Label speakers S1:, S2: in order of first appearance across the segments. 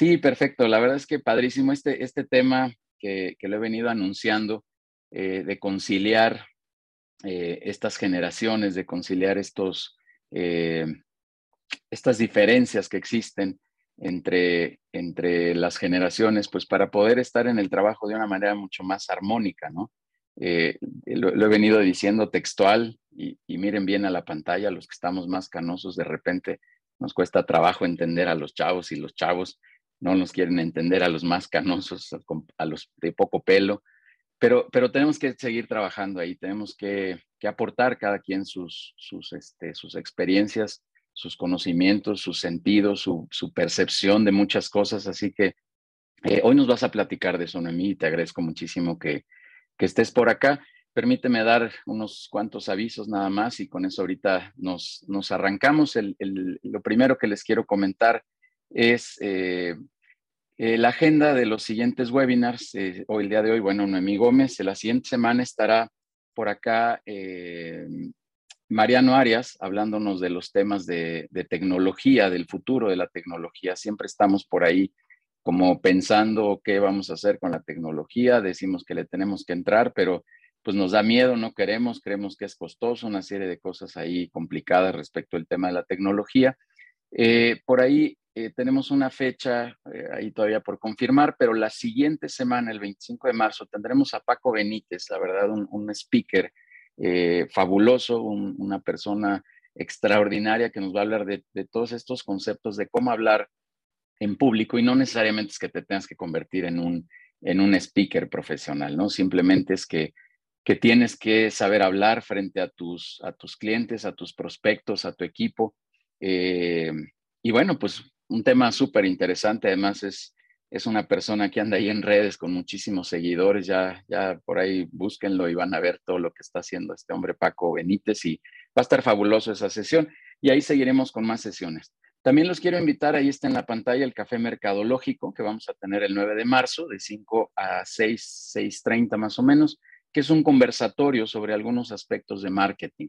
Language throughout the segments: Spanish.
S1: Sí, perfecto. La verdad es que padrísimo este, este tema que, que lo he venido anunciando eh, de conciliar eh, estas generaciones, de conciliar estos, eh, estas diferencias que existen entre, entre las generaciones, pues para poder estar en el trabajo de una manera mucho más armónica, ¿no? Lo, he venido diciendo textual y, y, miren bien a la pantalla, los que estamos más canosos, de repente nos cuesta trabajo entender a los chavos y los chavos no nos quieren entender a los más canosos, a los de poco pelo, pero, pero tenemos que seguir trabajando ahí, tenemos que, que aportar cada quien sus, sus, este, sus experiencias, sus conocimientos, sus sentidos, su, percepción de muchas cosas, así que eh, hoy nos vas a platicar de eso, Noemí, y te agradezco muchísimo que, que estés por acá. Permíteme dar unos cuantos avisos nada más y con eso ahorita nos, nos arrancamos. El, el, lo primero que les quiero comentar es eh, eh, la agenda de los siguientes webinars. Eh, hoy, el día de hoy, bueno, Noemí Gómez, la siguiente semana estará por acá Mariano Arias hablándonos de los temas de, tecnología, del futuro de la tecnología. Siempre estamos por ahí como pensando qué vamos a hacer con la tecnología, decimos que le tenemos que entrar, pero pues nos da miedo, no queremos, creemos que es costoso, una serie de cosas ahí complicadas respecto al tema de la tecnología. Por ahí eh, tenemos una fecha eh, ahí todavía por confirmar, pero la siguiente semana, el 25 de marzo, tendremos a Paco Benítez, la verdad, un, un speaker eh, fabuloso, un, una persona extraordinaria que nos va a hablar de, de, todos estos conceptos de cómo hablar en público y no necesariamente es que te tengas que convertir en un, en un speaker profesional, ¿no? Simplemente es que, que tienes que saber hablar frente a tus, a tus clientes, a tus prospectos, a tu equipo. Eh, y bueno, pues un tema súper interesante, además es, es una persona que anda ahí en redes con muchísimos seguidores, ya, ya por ahí búsquenlo y van a ver todo lo que está haciendo este hombre Paco Benítez y va a estar fabuloso esa sesión y ahí seguiremos con más sesiones. También los quiero invitar, ahí está en la pantalla el café mercadológico que vamos a tener el 9 de marzo de 5 a 6, 6.30 más o menos, que es un conversatorio sobre algunos aspectos de marketing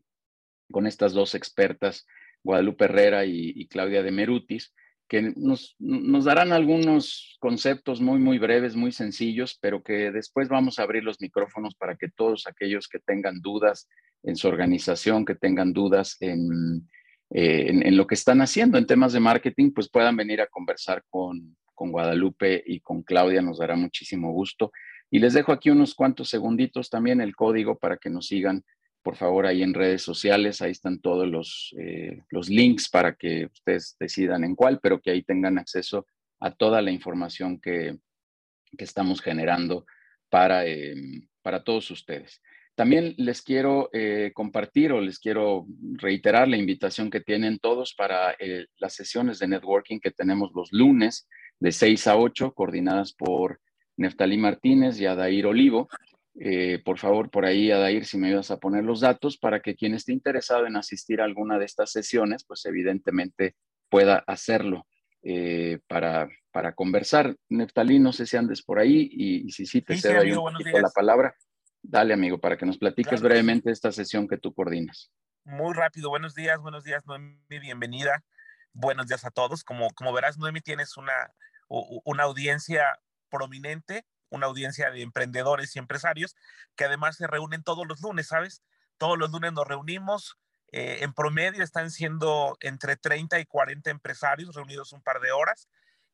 S1: con estas dos expertas Guadalupe Herrera y, y Claudia de Merutis, que nos, nos, darán algunos conceptos muy, muy breves, muy sencillos, pero que después vamos a abrir los micrófonos para que todos aquellos que tengan dudas en su organización, que tengan dudas en, eh, en, en lo que están haciendo en temas de marketing, pues puedan venir a conversar con, con Guadalupe y con Claudia, nos dará muchísimo gusto. Y les dejo aquí unos cuantos segunditos también el código para que nos sigan por favor, ahí en redes sociales, ahí están todos los, eh, los links para que ustedes decidan en cuál, pero que ahí tengan acceso a toda la información que, que estamos generando para, eh, para todos ustedes. También les quiero eh, compartir o les quiero reiterar la invitación que tienen todos para eh, las sesiones de networking que tenemos los lunes de 6 a 8, coordinadas por Neftalí Martínez y Adair Olivo. Eh, por favor, por ahí, Adair, si me ayudas a poner los datos para que quien esté interesado en asistir a alguna de estas sesiones, pues evidentemente pueda hacerlo eh, para, para conversar. Neftalí, no sé si andes por ahí y, y si sí te sí, cedo sí, amigo, un la palabra. Dale, amigo, para que nos platiques claro, brevemente esta sesión que tú coordinas.
S2: Muy rápido, buenos días, buenos días, Noemi, bienvenida. Buenos días a todos. Como, como verás, Noemi, tienes una, una audiencia prominente una audiencia de emprendedores y empresarios que además se reúnen todos los lunes, ¿sabes? Todos los lunes nos reunimos. Eh, en promedio están siendo entre 30 y 40 empresarios reunidos un par de horas.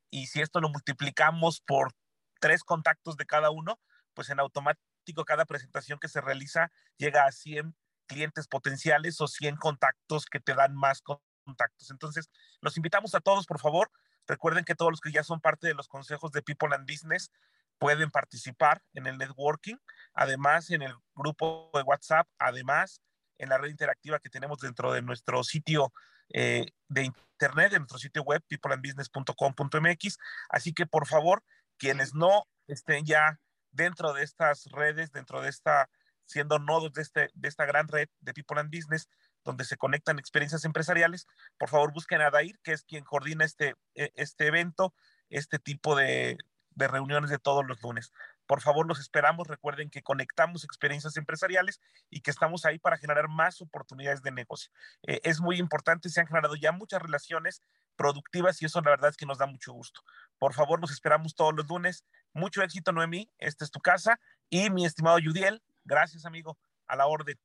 S2: Y si esto lo multiplicamos por tres contactos de cada uno, pues en automático cada presentación que se realiza llega a 100 clientes potenciales o 100 contactos que te dan más contactos. Entonces, los invitamos a todos, por favor. Recuerden que todos los que ya son parte de los consejos de People and Business pueden participar en el networking, además en el grupo de WhatsApp, además en la red interactiva que tenemos dentro de nuestro sitio eh, de internet, de nuestro sitio web, peopleandbusiness.com.mx. Así que por favor, quienes no estén ya dentro de estas redes, dentro de esta, siendo nodos de, este, de esta gran red de People and Business, donde se conectan experiencias empresariales, por favor busquen a Dair, que es quien coordina este, e, este evento, este tipo de, de reuniones de todos los lunes. Por favor, los esperamos. Recuerden que conectamos experiencias empresariales y que estamos ahí para generar más oportunidades de negocio. Eh, es muy importante, se han generado ya muchas relaciones productivas y eso la verdad es que nos da mucho gusto. Por favor, nos esperamos todos los lunes. Mucho éxito, Noemí. Esta es tu casa. Y mi estimado Yudiel, gracias, amigo. A la orden.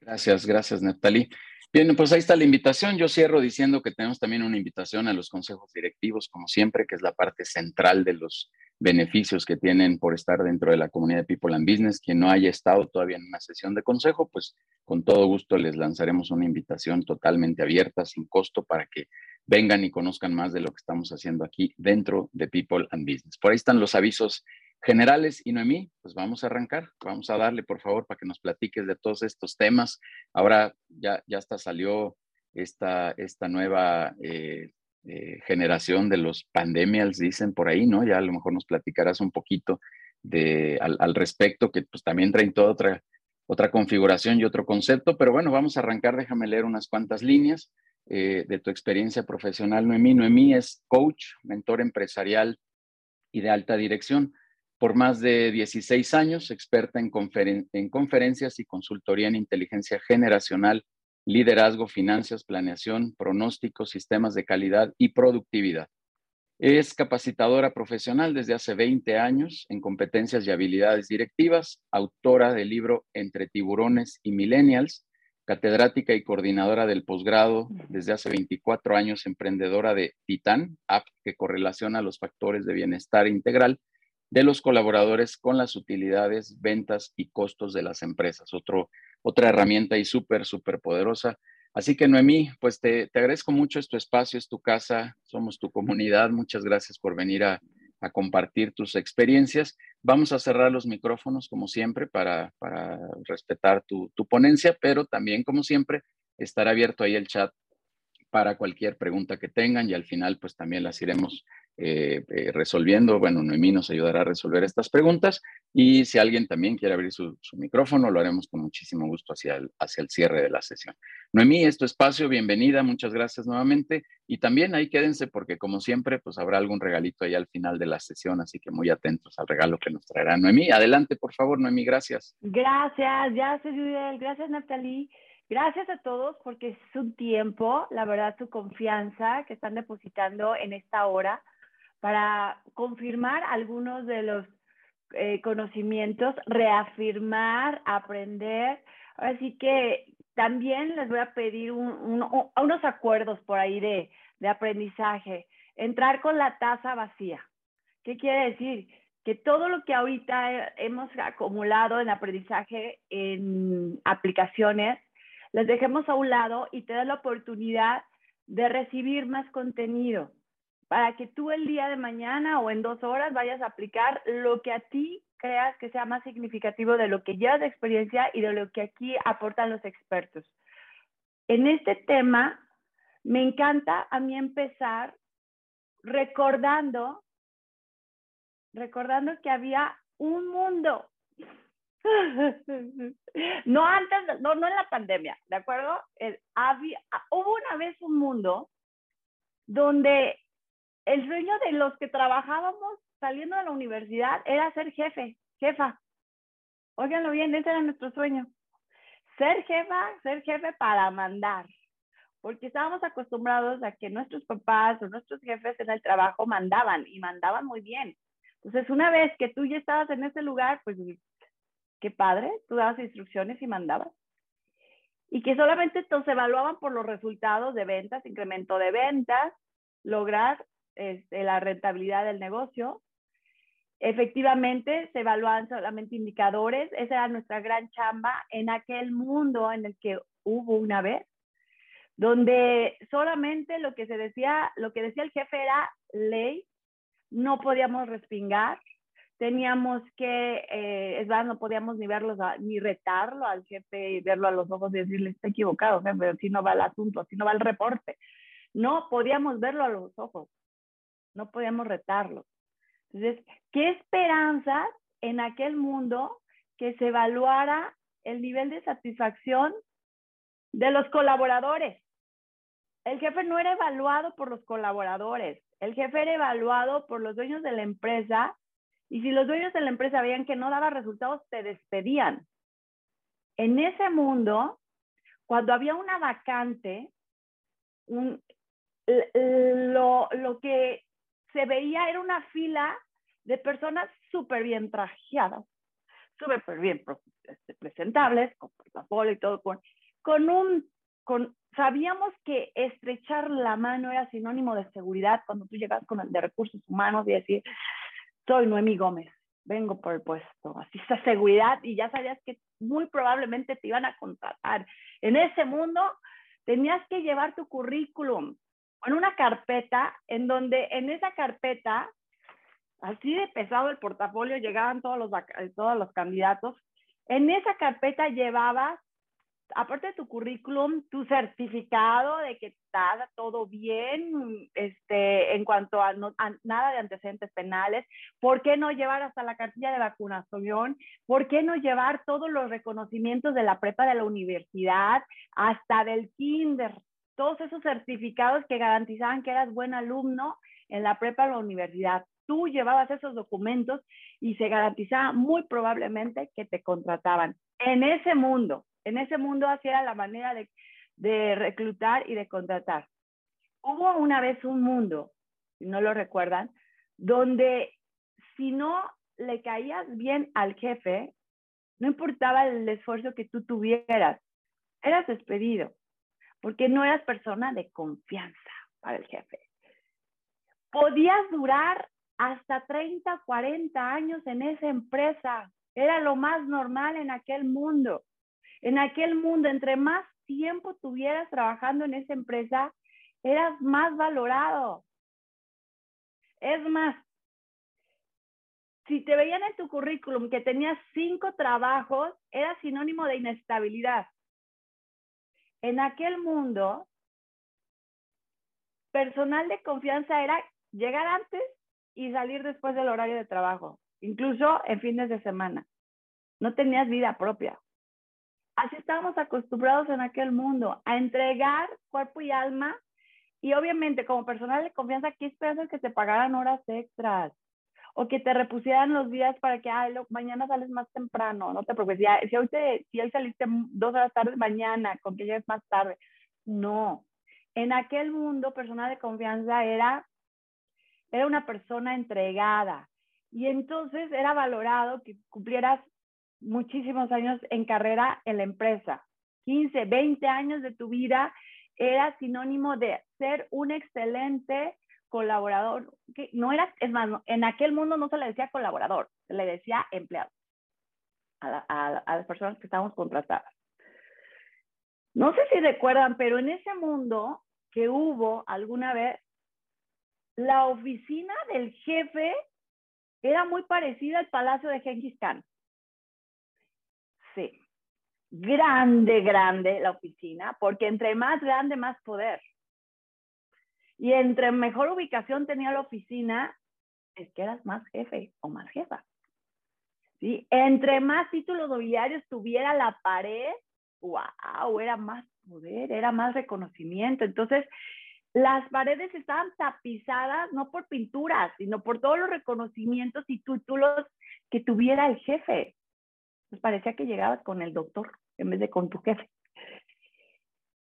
S1: Gracias, gracias, Neftalí. Bien, pues ahí está la invitación. Yo cierro diciendo que tenemos también una invitación a los consejos directivos, como siempre, que es la parte central de los beneficios que tienen por estar dentro de la comunidad de People and Business. Quien no haya estado todavía en una sesión de consejo, pues con todo gusto les lanzaremos una invitación totalmente abierta, sin costo, para que vengan y conozcan más de lo que estamos haciendo aquí dentro de People and Business. Por ahí están los avisos generales. Y Noemí, pues vamos a arrancar, vamos a darle, por favor, para que nos platiques de todos estos temas. Ahora ya, ya hasta salió esta, esta nueva eh, eh, generación de los pandemials, dicen por ahí, ¿no? Ya a lo mejor nos platicarás un poquito de, al, respecto, que pues también traen toda otra, otra configuración y otro concepto, pero bueno, vamos a arrancar, déjame leer unas cuantas líneas eh, de tu experiencia profesional, Noemí. Noemí es coach, mentor empresarial y de alta dirección por más de 16 años, experta en, en, conferencias y consultoría en inteligencia generacional, liderazgo, finanzas, planeación, pronósticos, sistemas de calidad y productividad. Es capacitadora profesional desde hace 20 años en competencias y habilidades directivas, autora del libro Entre tiburones y millennials, catedrática y coordinadora del posgrado desde hace 24 años, emprendedora de Titan, app que correlaciona los factores de bienestar integral de los colaboradores con las utilidades, ventas y costos de las empresas. Otro, otra herramienta y súper, súper poderosa. Así que Noemí, pues te, te, agradezco mucho, es tu espacio, es tu casa, somos tu comunidad. Muchas gracias por venir a, a compartir tus experiencias. Vamos a cerrar los micrófonos como siempre para, para respetar tu, tu ponencia, pero también como siempre estará abierto ahí el chat para cualquier pregunta que tengan y al final pues también las iremos eh, eh, resolviendo. Bueno, Noemí nos ayudará a resolver estas preguntas y si alguien también quiere abrir su, micrófono, lo haremos con muchísimo gusto hacia el, hacia el cierre de la sesión. Noemí, es tu espacio, bienvenida, muchas gracias nuevamente y también ahí quédense porque como siempre, pues habrá algún regalito ahí al final de la sesión, así que muy atentos al regalo que nos traerá Noemí. Adelante, por favor, Noemí, gracias.
S3: Gracias, gracias, Juliel, gracias, Natalie. Gracias a todos porque es su tiempo, la verdad, su confianza que están depositando en esta hora para confirmar algunos de los eh, conocimientos, reafirmar, aprender. Así que también les voy a pedir unos acuerdos por ahí de, aprendizaje. Entrar con la taza vacía. ¿Qué quiere decir? Que todo lo que ahorita hemos acumulado en aprendizaje en aplicaciones, les dejemos a un lado y te da la oportunidad de recibir más contenido para que tú el día de mañana o en dos horas vayas a aplicar lo que a ti creas que sea más significativo de lo que llevas de experiencia y de lo que aquí aportan los expertos. En este tema, me encanta a mí empezar recordando, recordando que había un mundo. No antes, no, no en la pandemia, ¿de acuerdo? había, hubo una vez un mundo donde el sueño de los que trabajábamos saliendo de la universidad era ser jefe, jefa. Óiganlo bien, ese era nuestro sueño. Ser jefa, ser jefe para mandar. Porque estábamos acostumbrados a que nuestros papás o nuestros jefes en el trabajo mandaban y mandaban muy bien. Entonces, una vez que tú ya estabas en ese lugar, pues qué padre, tú dabas instrucciones y mandabas. Y que solamente se evaluaban por los resultados de ventas, incremento de ventas, lograr este, la rentabilidad del negocio. Efectivamente, se evaluaban solamente indicadores. Esa era nuestra gran chamba en aquel mundo en el que hubo una vez, donde solamente lo que se decía, lo que decía el jefe era ley, no podíamos respingar, teníamos que, eh, es verdad, no podíamos ni verlos, ni retarlo al jefe y verlo a los ojos y decirle, está equivocado, pero así no va el asunto, así no va el reporte. No podíamos verlo a los ojos no podíamos retarlo. Entonces, ¿qué esperanzas en aquel mundo que se evaluara el nivel de satisfacción de los colaboradores? El jefe no era evaluado por los colaboradores, el jefe era evaluado por los dueños de la empresa y si los dueños de la empresa veían que no daba resultados, te despedían. En ese mundo, cuando había una vacante, lo, que se veía, era una fila de personas súper bien trajeadas, súper bien este, presentables, con portafolio y todo, con, con un, con, sabíamos que estrechar la mano era sinónimo de seguridad cuando tú llegas con el de recursos humanos y decir, soy Noemí Gómez, vengo por el puesto, así esa seguridad y ya sabías que muy probablemente te iban a contratar. En ese mundo tenías que llevar tu currículum en una carpeta en donde en esa carpeta, así de pesado el portafolio, llegaban todos los, todos los candidatos. En esa carpeta llevabas aparte de tu currículum, tu certificado de que está todo bien este, en cuanto a, nada de antecedentes penales, ¿por qué no llevar hasta la cartilla de vacunación? ¿Por qué no llevar todos los reconocimientos de la prepa de la universidad, hasta del kinder? Todos esos certificados que garantizaban que eras buen alumno en la prepa de la universidad. Tú llevabas esos documentos y se garantizaba muy probablemente que te contrataban. En ese mundo, en ese mundo así era la manera de, de reclutar y de contratar. Hubo una vez un mundo, si no lo recuerdan, donde si no le caías bien al jefe, no importaba el esfuerzo que tú tuvieras, eras despedido, porque no eras persona de confianza para el jefe. Podías durar hasta 30, 40 años en esa empresa. Era lo más normal en aquel mundo. En aquel mundo, entre más tiempo tuvieras trabajando en esa empresa, eras más valorado. Es más, si te veían en tu currículum que tenías cinco trabajos, era sinónimo de inestabilidad. En aquel mundo, personal de confianza era llegar antes y salir después del horario de trabajo, incluso en fines de semana. No tenías vida propia. Así estábamos acostumbrados en aquel mundo, a entregar cuerpo y alma. Y obviamente, como personal de confianza, ¿qué esperas que te pagaran horas extras? O que te repusieran los días para que, ay, mañana sales más temprano, no te preocupes. Si, hoy, si hoy saliste dos horas tarde, mañana, con que llegues más tarde. No. En aquel mundo, personal de confianza era, era una persona entregada. Y entonces era valorado que cumplieras muchísimos años en carrera en la empresa. 15, 20 años de tu vida era sinónimo de ser un excelente colaborador. Que no era, es más, en aquel mundo no se le decía colaborador, se le decía empleado a, las personas que estábamos contratadas. No sé si recuerdan, pero en ese mundo que hubo alguna vez, la oficina del jefe era muy parecida al palacio de Genghis Khan. Sí. Grande, grande la oficina, porque entre más grande, más poder. Y entre mejor ubicación tenía la oficina, es que eras más jefe o más jefa. ¿Sí? Entre más títulos nobiliarios tuviera la pared, wow, era más poder, era más reconocimiento. Entonces, las paredes estaban tapizadas no por pinturas, sino por todos los reconocimientos y títulos que tuviera el jefe pues parecía que llegabas con el doctor en vez de con tu jefe.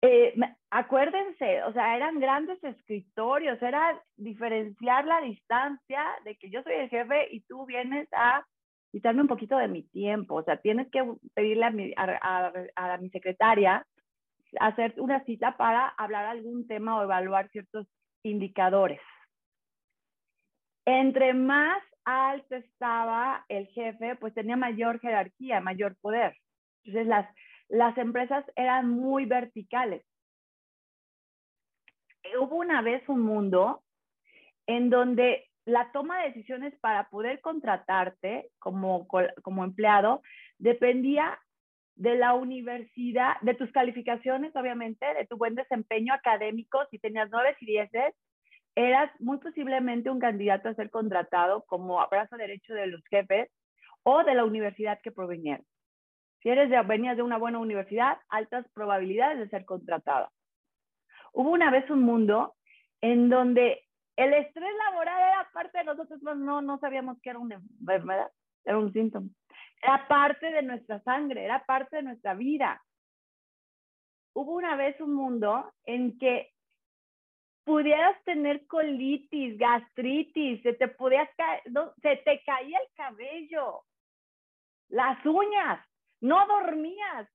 S3: Eh, acuérdense, o sea, eran grandes escritorios, era diferenciar la distancia de que yo soy el jefe y tú vienes a quitarme un poquito de mi tiempo, o sea, tienes que pedirle a mi, a, a mi secretaria hacer una cita para hablar algún tema o evaluar ciertos indicadores. Entre más alto estaba el jefe, pues tenía mayor jerarquía, mayor poder. Entonces las, las empresas eran muy verticales. Hubo una vez un mundo en donde la toma de decisiones para poder contratarte como, como empleado dependía de la universidad, de tus calificaciones, obviamente, de tu buen desempeño académico, si tenías nueve y dieces, eras muy posiblemente un candidato a ser contratado como brazo derecho de los jefes o de la universidad que provenías. Si eres de, venías de una buena universidad, altas probabilidades de ser contratado. Hubo una vez un mundo en donde el estrés laboral era parte de nosotros, no, no sabíamos que era una enfermedad, era un síntoma. Era parte de nuestra sangre, era parte de nuestra vida. Hubo una vez un mundo en que pudieras tener colitis, gastritis, se te podías se te caía el cabello, las uñas, no dormías,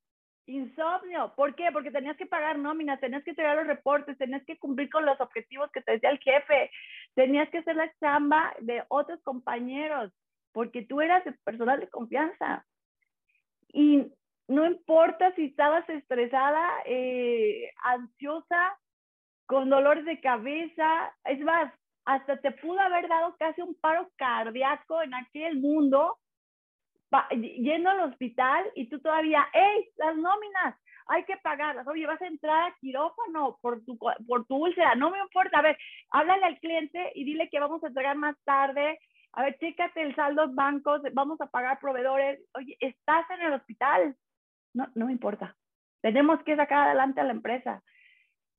S3: insomnio. ¿Por qué? Porque tenías que pagar nóminas, tenías que entregar los reportes, tenías que cumplir con los objetivos que te decía el jefe, tenías que hacer la chamba de otros compañeros, porque tú eras el personal de confianza. Y no importa si estabas estresada, eh, ansiosa, con dolores de cabeza, es más, hasta te pudo haber dado casi un paro cardíaco en aquel mundo, yendo al hospital y tú todavía, hey, las nóminas, hay que pagarlas. Oye, vas a entrar a quirófano por tu, por tu úlcera, no me importa. A ver, háblale al cliente y dile que vamos a entregar más tarde. A ver, chécate el saldo bancos, vamos a pagar proveedores. Oye, estás en el hospital. No, no me importa. Tenemos que sacar adelante a la empresa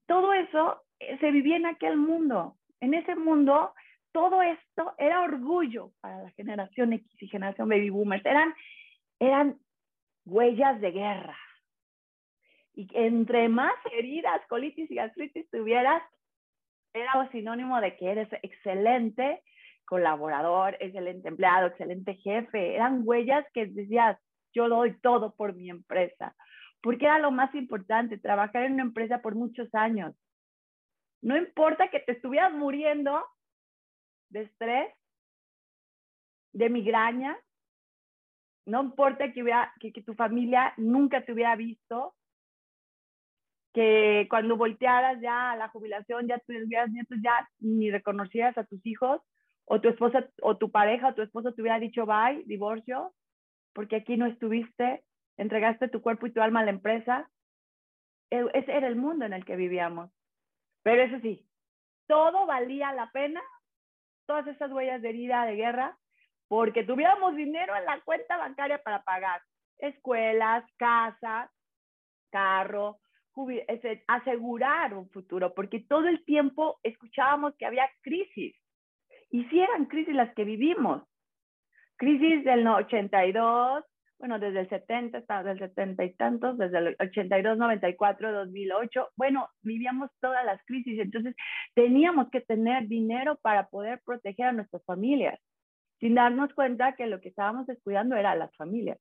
S3: todo eso eh, se vivía en aquel mundo. En ese mundo, todo esto era orgullo para la generación X y generación baby boomers. Eran, eran huellas de guerra. Y entre más heridas, colitis y gastritis tuvieras, era sinónimo de que eres excelente colaborador, excelente empleado, excelente jefe. Eran huellas que decías, yo doy todo por mi empresa porque era lo más importante, trabajar en una empresa por muchos años. No importa que te estuvieras muriendo de estrés, de migraña, no importa que, tu familia nunca te hubiera visto, que cuando voltearas ya a la jubilación, ya tuvieras nietos, ya ni reconocieras a tus hijos, o tu esposa, o tu pareja, o tu esposo te hubiera dicho bye, divorcio, porque aquí no estuviste, entregaste tu cuerpo y tu alma a la empresa. E, ese era el mundo en el que vivíamos. Pero eso sí, todo valía la pena, todas esas huellas de herida, de guerra, porque tuviéramos dinero en la cuenta bancaria para pagar escuelas, casas, carro, asegurar un futuro, porque todo el tiempo escuchábamos que había crisis. Y sí eran crisis las que vivimos. Crisis del 82, bueno, desde el 70 hasta el 70 y tantos, desde el 82, 94, 2008, bueno, vivíamos todas las crisis, entonces teníamos que tener dinero para poder proteger a nuestras familias, sin darnos cuenta que lo que estábamos descuidando era las familias.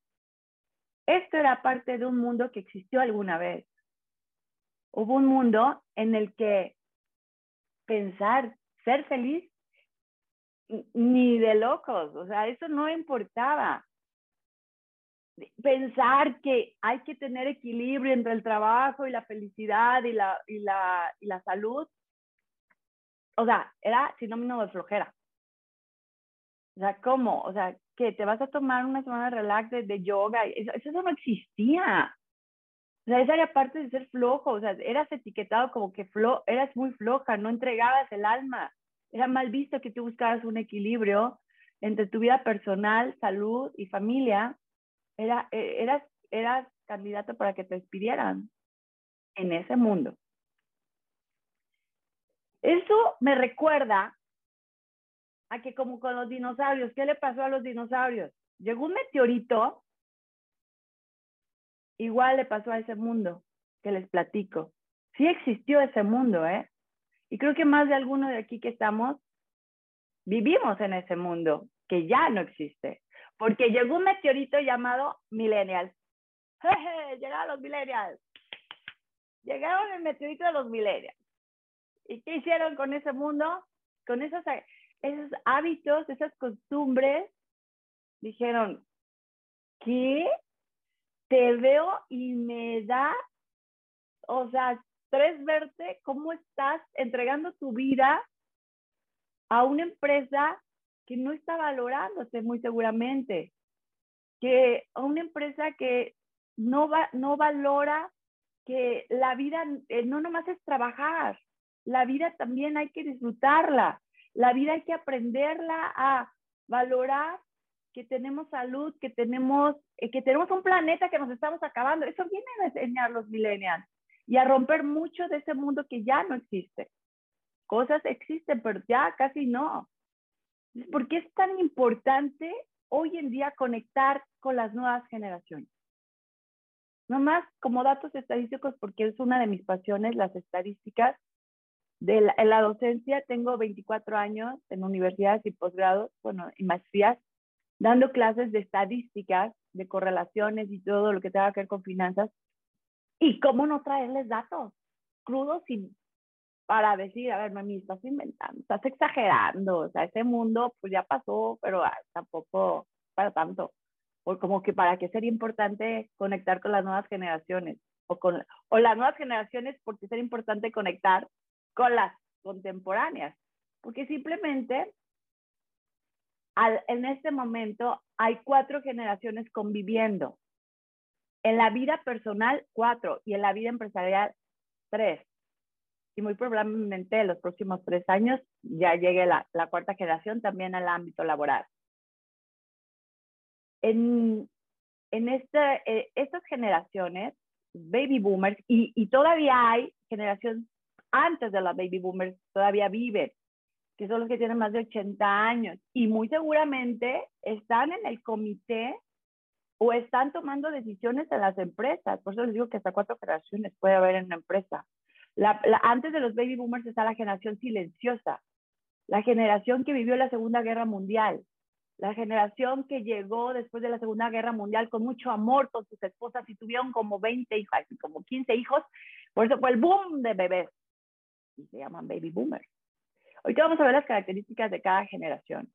S3: Esto era parte de un mundo que existió alguna vez. Hubo un mundo en el que pensar, ser feliz, ni de locos, o sea, eso no importaba pensar que hay que tener equilibrio entre el trabajo y la felicidad y la, y la, y la salud, o sea, era sinónimo de flojera. O sea, ¿cómo? O sea, que te vas a tomar una semana de relax de, yoga, eso, no existía. O sea, esa era parte de ser flojo, o sea, eras etiquetado como que flo eras muy floja, no entregabas el alma. Era mal visto que tú buscaras un equilibrio entre tu vida personal, salud y familia era, e, eras, eras candidato para que te despidieran en ese mundo. Eso me recuerda a que como con los dinosaurios, ¿qué le pasó a los dinosaurios? Llegó un meteorito, igual le pasó a ese mundo que les platico. Sí existió ese mundo, ¿eh? Y creo que más de alguno de aquí que estamos vivimos en ese mundo que ya no existe porque llegó un meteorito llamado Millennials. Llegaron los Millennials. Llegaron el meteorito de los Millennials. ¿Y qué hicieron con ese mundo? Con esos, esos hábitos, esas costumbres. Dijeron, ¿qué? Te veo y me da, o sea, tres verte cómo estás entregando tu vida a una empresa que no está valorándote muy seguramente, que una empresa que no, va, no valora que la vida eh, no nomás es trabajar, la vida también hay que disfrutarla, la vida hay que aprenderla a valorar que tenemos salud, que tenemos, eh, que tenemos un planeta que nos estamos acabando. Eso viene a enseñar los millennials y a romper mucho de ese mundo que ya no existe. Cosas existen, pero ya casi no. ¿Por qué es tan importante hoy en día conectar con las nuevas generaciones? Nomás como datos estadísticos, porque es una de mis pasiones, las estadísticas. De la, en la docencia tengo 24 años en universidades y posgrados, bueno, y maestrías, dando clases de estadísticas, de correlaciones y todo lo que tenga que ver con finanzas. ¿Y cómo no traerles datos crudos y para decir, a ver, mami, estás inventando, estás exagerando, o sea, ese mundo pues ya pasó, pero ah, tampoco para tanto. O como que para qué sería importante conectar con las nuevas generaciones o con o las nuevas generaciones porque sería importante conectar con las contemporáneas, porque simplemente en este momento hay cuatro generaciones conviviendo. En la vida personal, cuatro, y en la vida empresarial, tres. Y muy probablemente en los próximos tres años ya llegue la, la cuarta generación también al ámbito laboral. En, en este, eh, estas generaciones, baby boomers, y, y todavía hay generaciones antes de las baby boomers, todavía viven, que son los que tienen más de 80 años, y muy seguramente están en el comité o están tomando decisiones en las empresas. Por eso les digo que hasta cuatro generaciones puede haber en una empresa. Antes de los baby boomers está la generación silenciosa, la generación que vivió la Segunda Guerra Mundial, la generación que llegó después de la Segunda Guerra Mundial con mucho amor con sus esposas y tuvieron como 20 hijos, como 15 hijos, por eso fue el boom de bebés. Y se llaman baby boomers. Ahorita vamos a ver las características de cada generación.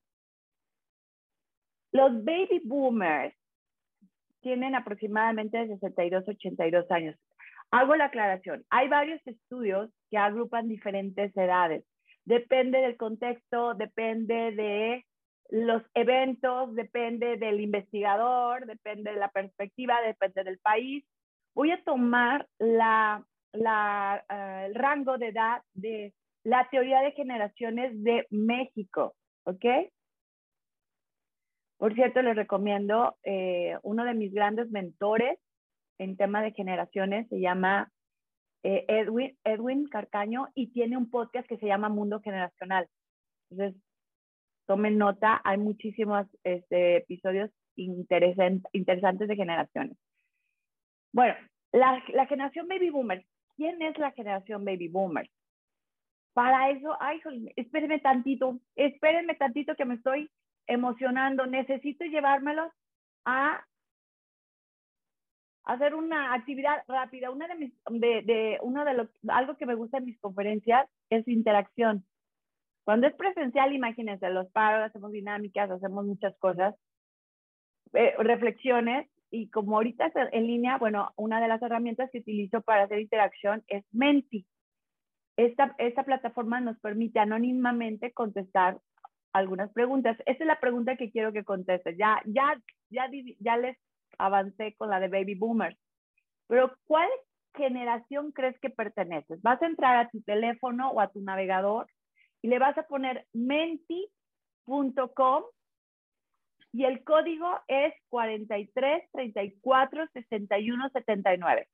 S3: Los baby boomers tienen aproximadamente 62, 82 años. Hago la aclaración. Hay varios estudios que agrupan diferentes edades. Depende del contexto, depende de los eventos, depende del investigador, depende de la perspectiva, depende del país. Voy a tomar la, uh, el rango de edad de la teoría de generaciones de México, ¿ok? Por cierto, les recomiendo eh, uno de mis grandes mentores en tema de generaciones, se llama eh, Edwin, Edwin Carcaño y tiene un podcast que se llama Mundo Generacional. Entonces, tomen nota, hay muchísimos este, episodios interesantes de generaciones. Bueno, la, la, generación baby boomer. ¿Quién es la generación baby boomer? Para eso, ay, espérenme tantito, espérenme tantito que me estoy emocionando. Necesito llevármelos a hacer una actividad rápida. Una de mis, de, de, uno de los, algo que me gusta en mis conferencias es interacción. Cuando es presencial, imagínense, los paros, hacemos dinámicas, hacemos muchas cosas, eh, reflexiones, y como ahorita es en línea, bueno, una de las herramientas que utilizo para hacer interacción es Menti. Esta, esta plataforma nos permite anónimamente contestar algunas preguntas. Esa es la pregunta que quiero que contestes. Ya, ya, ya, ya les avancé con la de Baby Boomers. Pero, ¿cuál generación crees que perteneces? Vas a entrar a tu teléfono o a tu navegador y le vas a poner menti.com y el código es 43 34 61 79.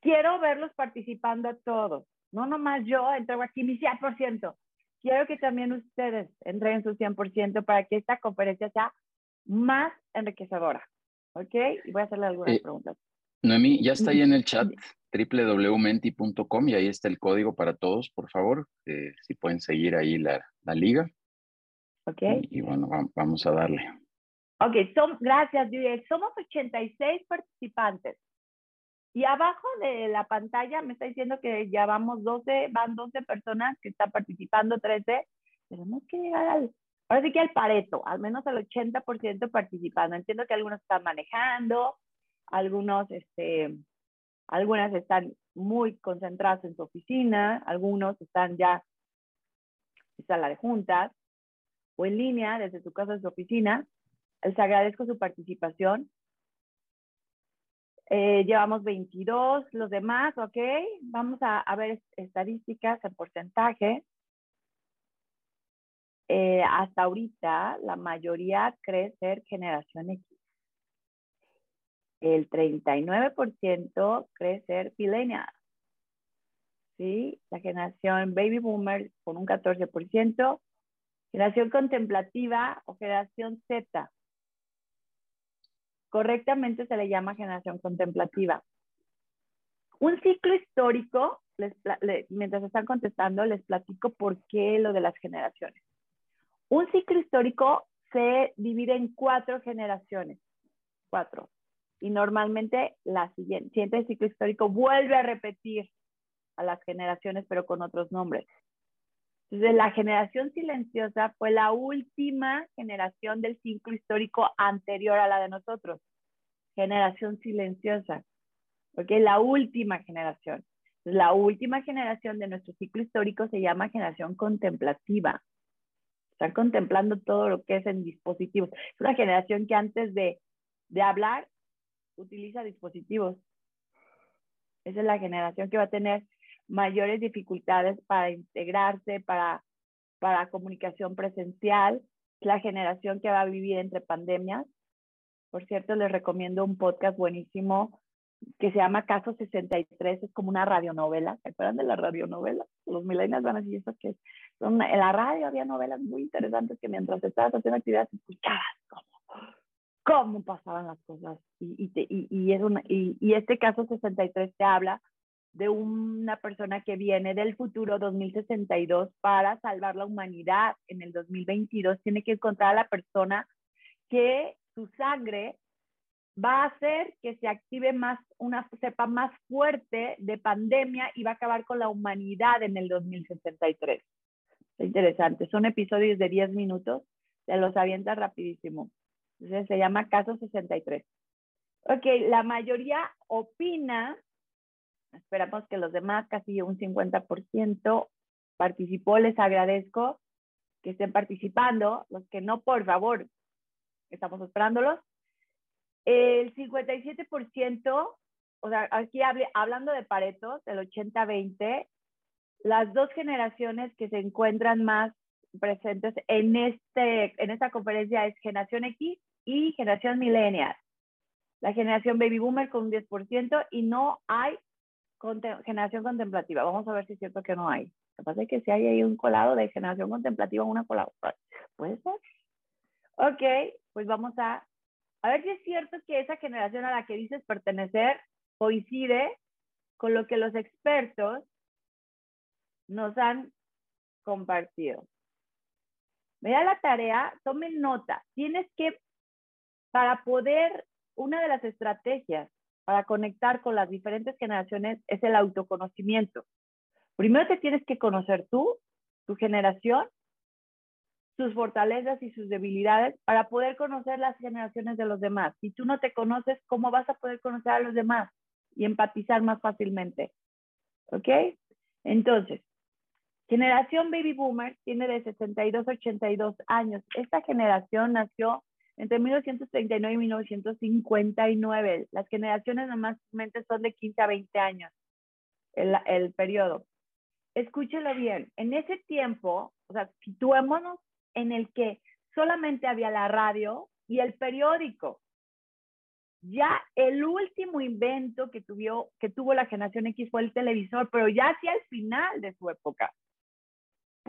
S3: Quiero verlos participando todos, no nomás yo entrego aquí mi 100%. Quiero que también ustedes entreguen su 100% para que esta conferencia sea más enriquecedora. ¿Ok? Y voy a hacerle algunas eh, preguntas.
S1: Noemí, ya está ahí en el chat www.menti.com y ahí está el código para todos, por favor, eh, si pueden seguir ahí la, la liga.
S3: Ok.
S1: Y, y, bueno, vamos a darle.
S3: Ok, son, gracias, Juliet. Somos 86 participantes. Y abajo de la pantalla me está diciendo que ya vamos 12, van 12 personas que están participando, 13. Tenemos que llegar al, ahora sí que al pareto, al menos al 80% participando. Entiendo que algunos están manejando, algunos, este, algunas están muy concentradas en su oficina, algunos están ya en sala de juntas o en línea desde su casa, de su oficina. Les agradezco su participación. Eh, llevamos 22, los demás, ¿ok? Vamos a, a ver estadísticas en porcentaje. Eh, hasta ahorita, la mayoría cree ser generación X el 39% cree ser millennial. ¿Sí? La generación baby boomer con un 14%. Generación contemplativa o generación Z. Correctamente se le llama generación contemplativa. Un ciclo histórico, mientras están contestando, les platico por qué lo de las generaciones. Un ciclo histórico se divide en cuatro generaciones, cuatro. Y normalmente la siguiente ciclo histórico vuelve a repetir a las generaciones, pero con otros nombres. Entonces, la generación silenciosa fue la última generación del ciclo histórico anterior a la de nosotros. Generación silenciosa, porque la última generación. la última generación de nuestro ciclo histórico se llama generación contemplativa. Están contemplando todo lo que es en dispositivos. Es una generación que antes de, de hablar utiliza dispositivos. Esa es la generación que va a tener mayores dificultades para integrarse, para, para comunicación presencial, la generación que va a vivir entre pandemias. Por cierto, les recomiendo un podcast buenísimo que se llama Caso 63, es como una radionovela. ¿Se acuerdan de la radionovela? Los millennials van a decir eso que en la radio había novelas muy interesantes que mientras estabas haciendo actividades escuchabas cómo, cómo pasaban las cosas. Y, y, y, es una, y este caso 63 te habla de una persona que viene del futuro 2062 para salvar la humanidad en el 2022. Tiene que encontrar a la persona que su sangre va a hacer que se active más una cepa más fuerte de pandemia y va a acabar con la humanidad en el 2063. Es interesante. Son episodios de 10 minutos. Se los avienta rapidísimo. Entonces se llama Caso 63. Ok, la mayoría opina Esperamos que los demás, casi un 50%, participó. Les agradezco que estén participando. Los que no, por favor, estamos esperándolos. El 57%, o sea, aquí hablando de Paretos, el 80-20, las dos generaciones que se encuentran más presentes en, este, en esta conferencia es generación X y generación millennial. La generación baby boomer con un 10% y no hay generación contemplativa. Vamos a ver si es cierto que no hay. Lo que pasa es que si hay ahí un colado de generación contemplativa, una colado. ¿Puede ser? Ok, pues vamos a, a ver si es cierto que esa generación a la que dices pertenecer coincide con lo que los expertos nos han compartido. Vea la tarea, tomen nota. Tienes que, para poder, una de las estrategias para conectar con las diferentes generaciones es el autoconocimiento. Primero te tienes que conocer tú, tu generación, sus fortalezas y sus debilidades para poder conocer las generaciones de los demás. Si tú no te conoces, ¿cómo vas a poder conocer a los demás y empatizar más fácilmente? ¿Ok? Entonces, generación baby boomer tiene de 62 a 82 años. Esta generación nació entre 1939 y 1959. Las generaciones normalmente son de 15 a 20 años, el, el periodo. Escúchelo bien, en ese tiempo, o sea, situémonos en el que solamente había la radio y el periódico. Ya el último invento que, tuvo, que tuvo la generación X fue el televisor, pero ya hacia el final de su época.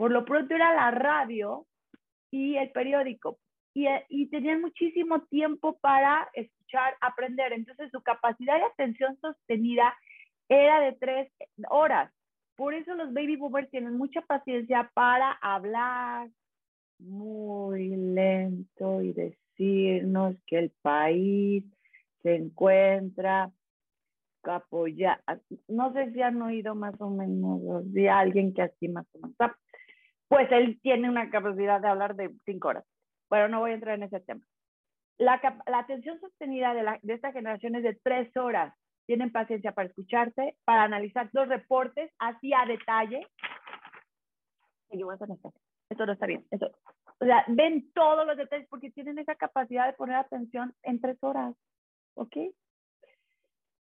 S3: Por lo pronto era la radio y el periódico y, tenían muchísimo tiempo para escuchar, aprender. Entonces su capacidad de atención sostenida era de tres horas. Por eso los baby boomers tienen mucha paciencia para hablar muy lento y decirnos que el país se encuentra apoya no sé si han oído más o menos de alguien que así más o menos, pues él tiene una capacidad de hablar de cinco horas. Bueno, no voy a entrar en ese tema. La, atención sostenida de, de esta generación es de tres horas. Tienen paciencia para escucharte, para analizar los reportes así a detalle. Esto no está bien. o sea, ven todos los detalles porque tienen esa capacidad de poner atención en tres horas. ¿Ok?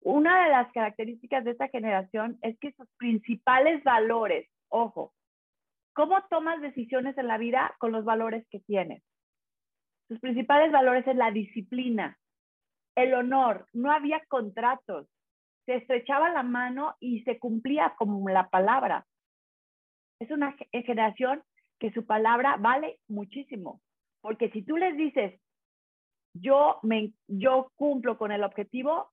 S3: Una de las características de esta generación es que sus principales valores, ojo, ¿cómo tomas decisiones en la vida con los valores que tienes? Sus principales valores es la disciplina, el honor, no había contratos, se estrechaba la mano y se cumplía como la palabra. Es una generación que su palabra vale muchísimo, porque si tú les dices, yo, me, yo cumplo con el objetivo,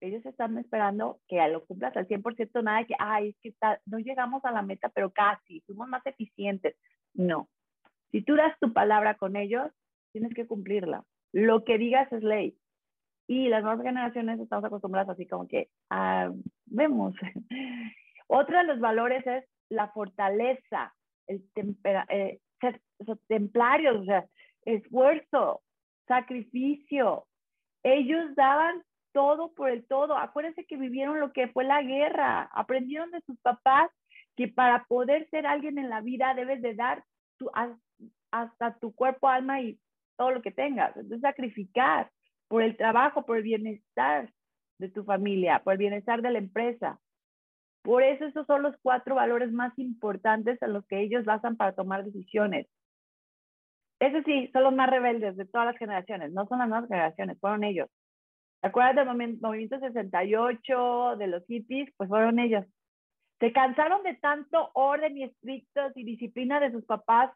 S3: ellos están esperando que lo cumplas al 100%, nada de que, ay, es que no llegamos a la meta, pero casi, fuimos más eficientes. No. Si tú das tu palabra con ellos, tienes que cumplirla. Lo que digas es ley. Y las nuevas generaciones estamos acostumbradas así como que, ah, vemos. Otro de los valores es la fortaleza, el eh, ser, templarios, o sea, esfuerzo, sacrificio. Ellos daban todo por el todo. Acuérdense que vivieron lo que fue la guerra, aprendieron de sus papás que para poder ser alguien en la vida debes de dar tu, hasta tu cuerpo, alma y todo lo que tengas. Entonces, sacrificar por el trabajo, por el bienestar de tu familia, por el bienestar de la empresa. Por eso esos son los cuatro valores más importantes en los que ellos basan para tomar decisiones. Eso sí, son los más rebeldes de todas las generaciones, no son las nuevas generaciones, fueron ellos. ¿Te acuerdas del movimiento 68, de los hippies? Pues fueron ellos. Se cansaron de tanto orden y estrictos y disciplina de sus papás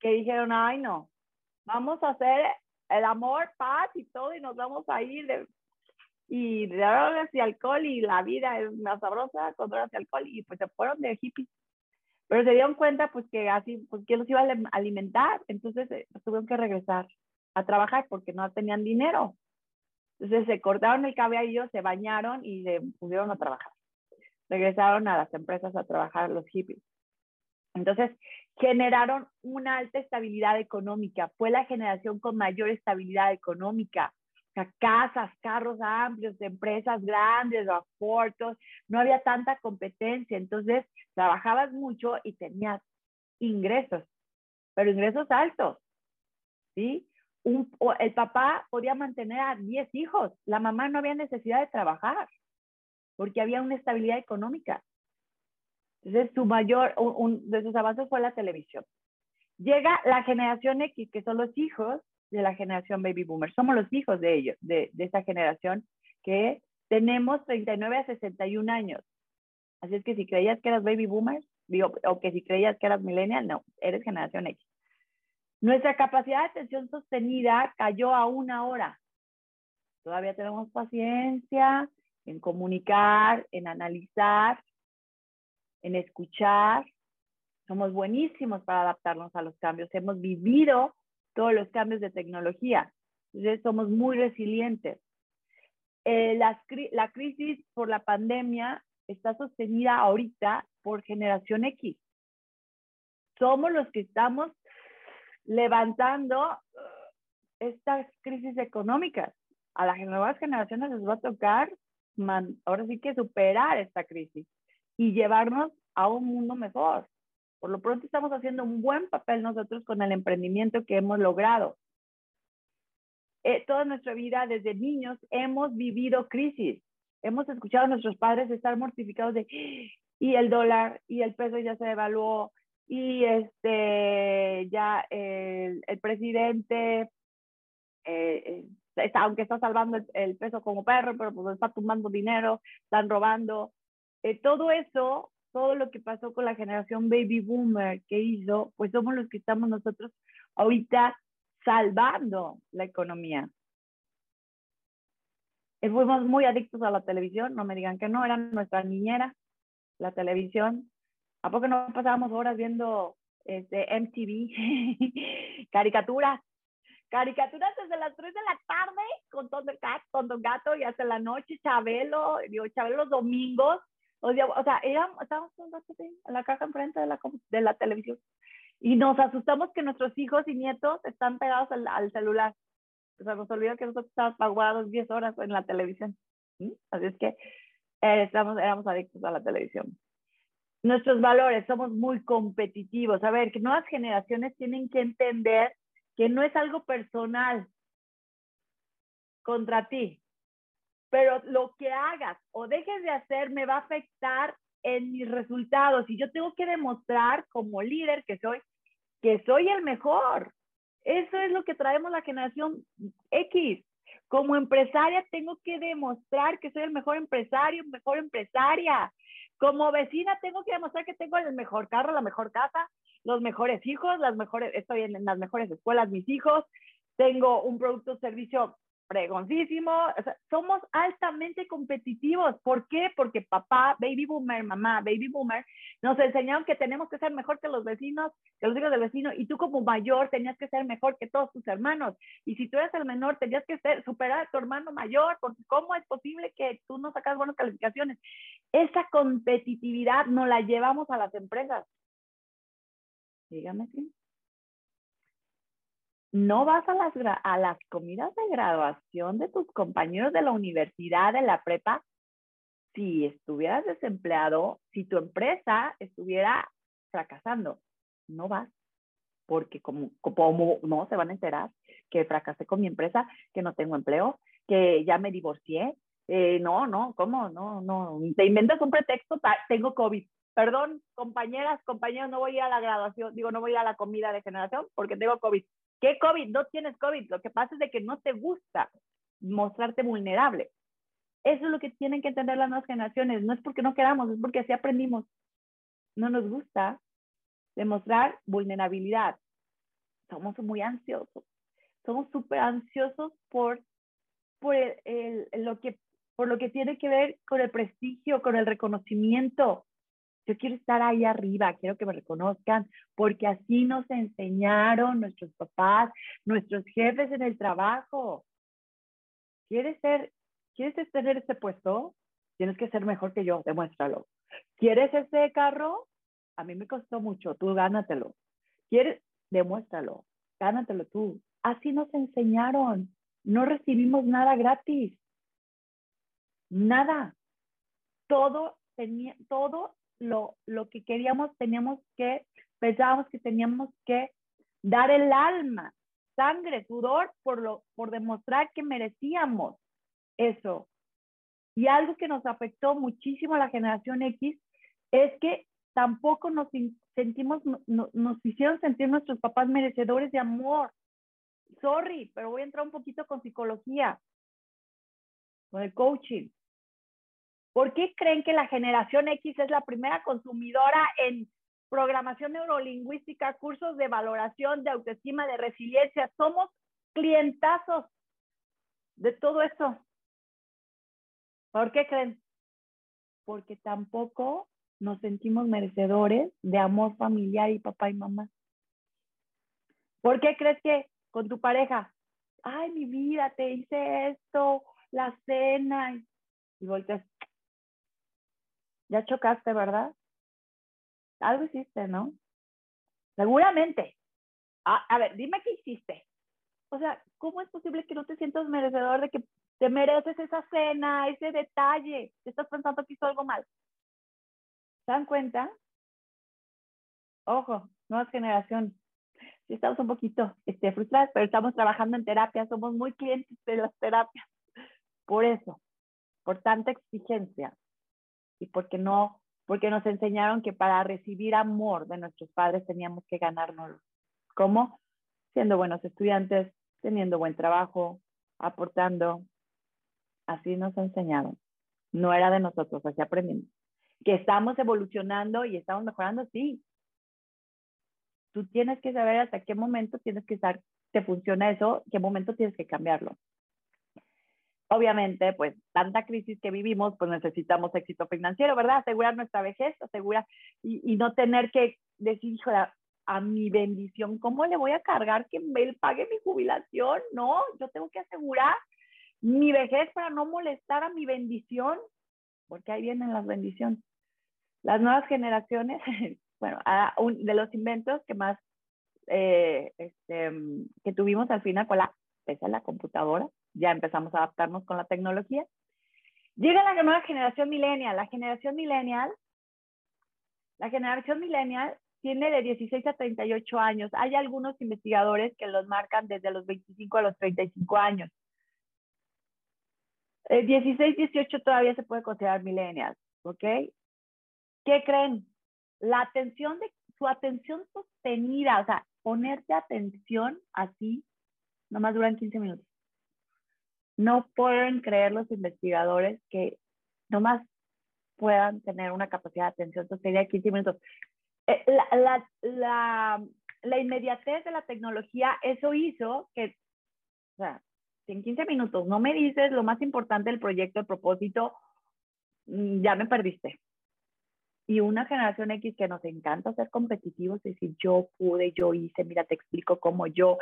S3: que dijeron, ay no, vamos a hacer el amor, paz y todo y nos vamos a ir de, y drogas y alcohol y la vida es más sabrosa con drogas y alcohol y pues se fueron de hippies. Pero se dieron cuenta pues que así, pues que los iba a alimentar, entonces eh, tuvieron que regresar a trabajar porque no tenían dinero. Entonces se cortaron el cabello, se bañaron y se pusieron a trabajar. Regresaron a las empresas a trabajar los hippies. Entonces generaron una alta estabilidad económica. Fue la generación con mayor estabilidad económica. Casas, carros amplios, empresas grandes, aportos, no había tanta competencia. Entonces trabajabas mucho y tenías ingresos, pero ingresos altos. ¿Sí? El papá podía mantener a 10 hijos, la mamá no había necesidad de trabajar porque había una estabilidad económica. Entonces, su mayor, un, de sus avances fue la televisión. Llega la generación X, que son los hijos de la generación baby boomer. Somos los hijos de ellos, de, de esa generación que tenemos 39 a 61 años. Así es que si creías que eras baby boomer, o que si creías que eras millennial, no, eres generación X. Nuestra capacidad de atención sostenida cayó a una hora. Todavía tenemos paciencia en comunicar, en analizar, en escuchar. Somos buenísimos para adaptarnos a los cambios. Hemos vivido todos los cambios de tecnología. Entonces somos muy resilientes. Eh, la, la crisis por la pandemia está sostenida ahorita por generación X. Somos los que estamos levantando estas crisis económicas. A las nuevas generaciones les va a tocar, ahora sí que superar esta crisis y llevarnos a un mundo mejor. Por lo pronto estamos haciendo un buen papel nosotros con el emprendimiento que hemos logrado. Eh, toda nuestra vida, desde niños, hemos vivido crisis. Hemos escuchado a nuestros padres estar mortificados de, y el dólar, y el peso ya se devaluó, y este ya el, presidente eh, eh, aunque está salvando el, peso como perro pero pues está tumbando dinero están robando. Eh, todo eso todo lo que pasó con la generación baby boomer que hizo pues somos los que estamos nosotros ahorita salvando la economía. Fuimos muy adictos a la televisión no me digan que no era nuestra niñera la televisión ¿A poco no pasábamos horas viendo este, MTV? caricaturas. Caricaturas desde las 3 de la tarde con Thundercat, Gato y hasta la noche, Chabelo, digo, Chabelo los domingos. O sea, o sea estábamos en la caja enfrente de la, de la televisión y nos asustamos que nuestros hijos y nietos están pegados al, celular. O sea, nos olvidó que nosotros estábamos pagados 10 horas en la televisión. Así es que eh, estamos, éramos adictos a la televisión nuestros valores, somos muy competitivos. A ver, que nuevas generaciones tienen que entender que no es algo personal contra ti, pero lo que hagas o dejes de hacer me va a afectar en mis resultados y yo tengo que demostrar como líder que soy que soy el mejor. Eso es lo que traemos la generación X. Como empresaria tengo que demostrar que soy el mejor empresario, mejor empresaria. Como vecina tengo que demostrar que tengo el mejor carro, la mejor casa, los mejores hijos, las mejores, estoy en las mejores escuelas, mis hijos, tengo un producto o servicio fregoncísimo. somos altamente competitivos. ¿Por qué? Porque papá, baby boomer, mamá, baby boomer, nos enseñaron que tenemos que ser mejor que los vecinos, que los hijos del vecino, y tú como mayor tenías que ser mejor que todos tus hermanos. Y si tú eres el menor, tenías que ser, superar a tu hermano mayor, porque ¿cómo es posible que tú no sacas buenas calificaciones? Esa competitividad no la llevamos a las empresas. Dígame sí no vas a las, a las comidas de graduación de tus compañeros de la universidad, de la prepa, si estuvieras desempleado, si tu empresa estuviera fracasando. No vas, porque como, como no se van a enterar que fracasé con mi empresa, que no tengo empleo, que ya me divorcié. Eh, no, no, ¿cómo? No, no. Te inventas un pretexto, tengo COVID. Perdón, compañeras, compañeros, no voy a ir a la graduación, digo, no voy a ir a la comida de generación porque tengo COVID. ¿Qué COVID? No tienes COVID. Lo que pasa es de que no te gusta mostrarte vulnerable. Eso es lo que tienen que entender las nuevas generaciones. No es porque no queramos, es porque así aprendimos. No nos gusta demostrar vulnerabilidad. Somos muy ansiosos. Somos súper ansiosos por, por, lo que, por lo que tiene que ver con el prestigio, con el reconocimiento. Yo quiero estar ahí arriba, quiero que me reconozcan, porque así nos enseñaron nuestros papás, nuestros jefes en el trabajo. ¿Quieres ser, quieres tener este puesto? Tienes que ser mejor que yo, demuéstralo. ¿Quieres ese carro? A mí me costó mucho, tú gánatelo. ¿Quieres? Demuéstralo, gánatelo tú. Así nos enseñaron. No recibimos nada gratis. Nada. Todo tenía, todo lo, lo que queríamos, teníamos que, pensábamos que teníamos que dar el alma, sangre, sudor, por, lo, por demostrar que merecíamos eso. Y algo que nos afectó muchísimo a la generación X es que tampoco nos sentimos, nos hicieron sentir nuestros papás merecedores de amor. Sorry, pero voy a entrar un poquito con psicología, con el coaching. ¿Por qué creen que la generación X es la primera consumidora en programación neurolingüística, cursos de valoración, de autoestima, de resiliencia? Somos clientazos de todo eso. ¿Por qué creen? Porque tampoco nos sentimos merecedores de amor familiar y papá y mamá. ¿Por qué crees que con tu pareja, ay, mi vida, te hice esto, la cena, y volteas, ya chocaste, ¿verdad? Algo hiciste, ¿no? Seguramente. A, ver, dime qué hiciste. O sea, ¿cómo es posible que no te sientas merecedor de que te mereces esa cena, ese detalle? Estás pensando que hizo algo mal. ¿Se dan cuenta? Ojo, nuevas generaciones. Sí estamos un poquito este, frustradas, pero estamos trabajando en terapia, somos muy clientes de las terapias. Por eso, por tanta exigencia, y porque no, porque nos enseñaron que para recibir amor de nuestros padres teníamos que ganárnoslo. ¿Cómo? Siendo buenos estudiantes, teniendo buen trabajo, aportando. Así nos enseñaron. No era de nosotros, así aprendimos. Que estamos evolucionando y estamos mejorando, sí. Tú tienes que saber hasta qué momento tienes que estar, te funciona eso, qué momento tienes que cambiarlo obviamente, pues tanta crisis que vivimos, pues necesitamos éxito financiero, ¿verdad? Asegurar nuestra vejez, asegurar y, no tener que decir, hijo, a, mi bendición, ¿cómo le voy a cargar que él pague mi jubilación? No, yo tengo que asegurar mi vejez para no molestar a mi bendición, porque ahí vienen las bendiciones. Las nuevas generaciones, bueno, de los inventos que más eh, este, que tuvimos al final fue la, esa la computadora, ya empezamos a adaptarnos con la tecnología. Llega la nueva generación millennial. La generación millennial, la generación millennial tiene de 16 a 38 años. Hay algunos investigadores que los marcan desde los 25 a los 35 años. 16, 18 todavía se puede considerar millennials, ¿ok? ¿Qué creen? La atención de su atención sostenida, o sea, ponerte atención así, nomás duran 15 minutos. No pueden creer los investigadores que nomás puedan tener una capacidad de atención sería 15 minutos. Eh, la, la, la, inmediatez de la tecnología, eso hizo que, o sea, en 15 minutos no me dices lo más importante del proyecto, el propósito, mm, ya me perdiste. Y una generación X que nos encanta ser competitivos, decir, yo pude, yo hice, mira, te explico cómo yo.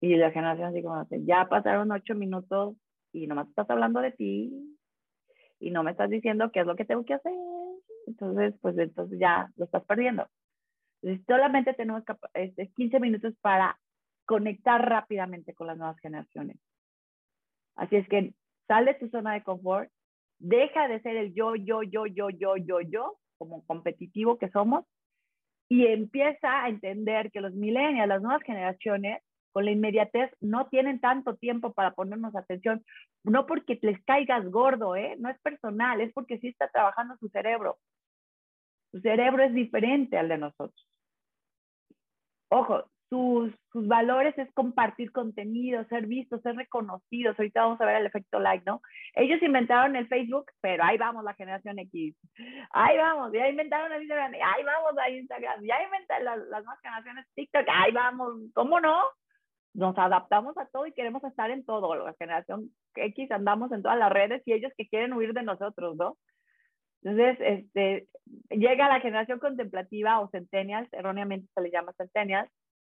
S3: Y la generación así como, ya pasaron ocho minutos y nomás estás hablando de ti y no me estás diciendo qué es lo que tengo que hacer. Entonces, pues entonces ya lo estás perdiendo. Entonces, solamente tenemos 15 este, minutos para conectar rápidamente con las nuevas generaciones. Así es que sal de tu zona de confort, deja de ser el yo, yo, yo, yo, yo, yo, yo, como competitivo que somos, y empieza a entender que los millennials, las nuevas generaciones, con la inmediatez no tienen tanto tiempo para ponernos atención, no porque les caigas gordo, ¿eh? no es personal, es porque sí está trabajando su cerebro. Su cerebro es diferente al de nosotros. Ojo, sus, sus valores es compartir contenido, ser vistos, ser reconocidos. Ahorita vamos a ver el efecto like, ¿no? Ellos inventaron el Facebook, pero ahí vamos la generación X. Ahí vamos, ya inventaron el Instagram, ahí vamos a Instagram, ya inventaron las, las nuevas generaciones TikTok, ahí vamos, ¿cómo no? Nos adaptamos a todo y queremos estar en todo. La generación X andamos en todas las redes y ellos que quieren huir de nosotros, ¿no? Entonces, este, llega la generación contemplativa o centennials, erróneamente se le llama centennials.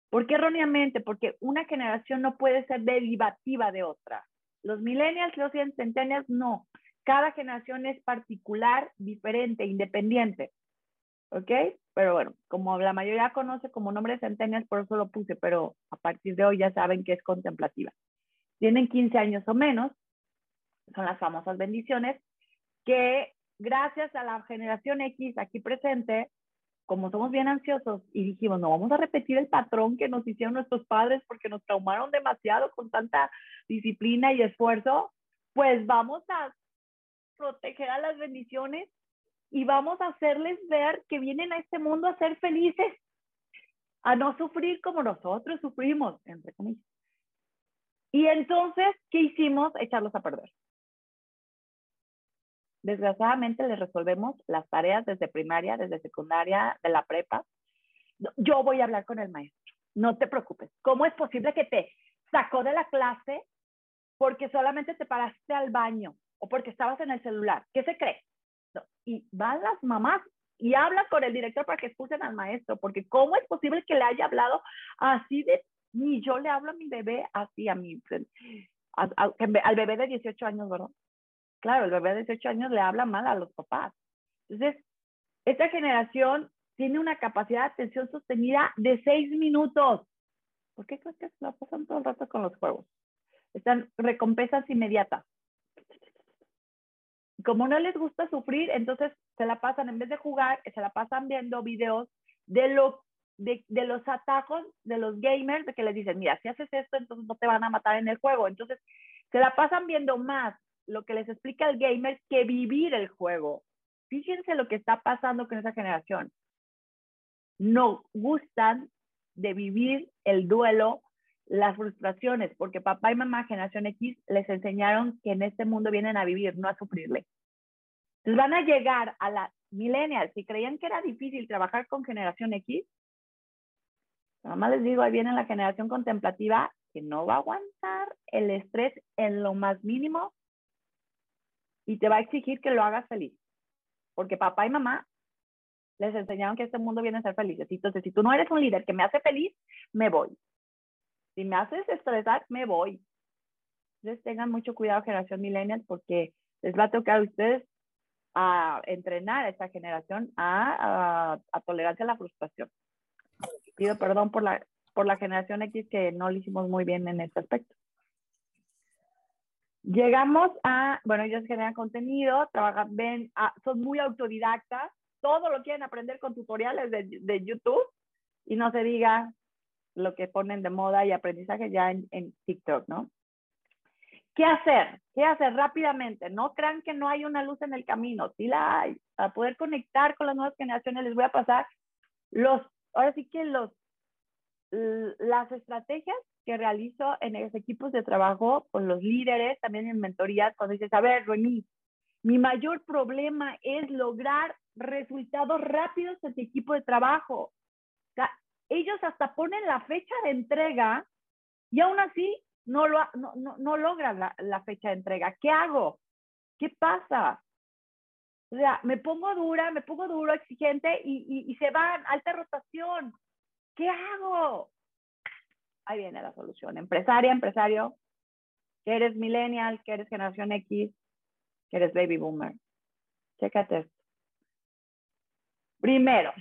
S3: ¿Por qué erróneamente? Porque una generación no puede ser derivativa de otra. Los millennials, los centennials, no. Cada generación es particular, diferente, independiente. ¿Ok? Pero bueno, como la mayoría conoce como nombre centenias, por eso lo puse, pero a partir de hoy ya saben que es contemplativa. Tienen 15 años o menos, son las famosas bendiciones, que gracias a la generación X aquí presente, como somos bien ansiosos y dijimos, no vamos a repetir el patrón que nos hicieron nuestros padres porque nos traumaron demasiado con tanta disciplina y esfuerzo, pues vamos a proteger a las bendiciones y vamos a hacerles ver que vienen a este mundo a ser felices, a no sufrir como nosotros sufrimos, entre comillas. Y entonces, ¿qué hicimos? Echarlos a perder. Desgraciadamente les resolvemos las tareas desde primaria, desde secundaria, de la prepa. Yo voy a hablar con el maestro. No te preocupes. ¿Cómo es posible que te sacó de la clase porque solamente te paraste al baño o porque estabas en el celular? ¿Qué se cree? Y van las mamás y hablan con el director para que expulsen al maestro, porque ¿cómo es posible que le haya hablado así de, ni yo le hablo a mi bebé así, a mi, al bebé de 18 años, ¿verdad? Claro, el bebé de 18 años le habla mal a los papás. Entonces, esta generación tiene una capacidad de atención sostenida de 6 minutos. ¿Por qué crees que se la pasan todo el rato con los juegos? Están recompensas inmediatas como no les gusta sufrir, entonces se la pasan, en vez de jugar, se la pasan viendo videos de, lo, de, los atajos de los gamers, de que les dicen, mira, si haces esto, entonces no te van a matar en el juego. Entonces, se la pasan viendo más lo que les explica el gamer que vivir el juego. Fíjense lo que está pasando con esa generación. No gustan de vivir el duelo, las frustraciones, porque papá y mamá, generación X, les enseñaron que en este mundo vienen a vivir, no a sufrirle. Entonces van a llegar a la millennials, si creían que era difícil trabajar con generación X, nada más les digo, ahí viene la generación contemplativa que no va a aguantar el estrés en lo más mínimo y te va a exigir que lo hagas feliz. Porque papá y mamá les enseñaron que este mundo viene a ser felices. Entonces, si tú no eres un líder que me hace feliz, me voy. Si me haces estresar, me voy. Entonces, tengan mucho cuidado, generación millennial, porque les va a tocar a ustedes a entrenar a esta generación a, a, tolerancia a la frustración. Pido perdón por la, por la generación X que no lo hicimos muy bien en este aspecto. Llegamos a, bueno, ellos generan contenido, trabajan, ven, son muy autodidactas, todo lo quieren aprender con tutoriales de, de, YouTube y no se diga lo que ponen de moda y aprendizaje ya en, en TikTok, ¿no? ¿Qué hacer? ¿Qué hacer rápidamente? No crean que no hay una luz en el camino, sí la hay. Para poder conectar con las nuevas generaciones les voy a pasar los, ahora sí que los, las estrategias que realizo en los equipos de trabajo con los líderes, también en mentorías, cuando dices, a ver, Remy, mi mayor problema es lograr resultados rápidos en tu equipo de trabajo. O sea, ellos hasta ponen la fecha de entrega y aún así no, lo, no, no, no logras la, fecha de entrega. ¿Qué hago? ¿Qué pasa? O sea, me pongo dura, me pongo duro, exigente y, y, y se van, alta rotación. ¿Qué hago? Ahí viene la solución. Empresaria, empresario, que eres millennial, que eres generación X, que eres baby boomer. Chécate esto. Primero,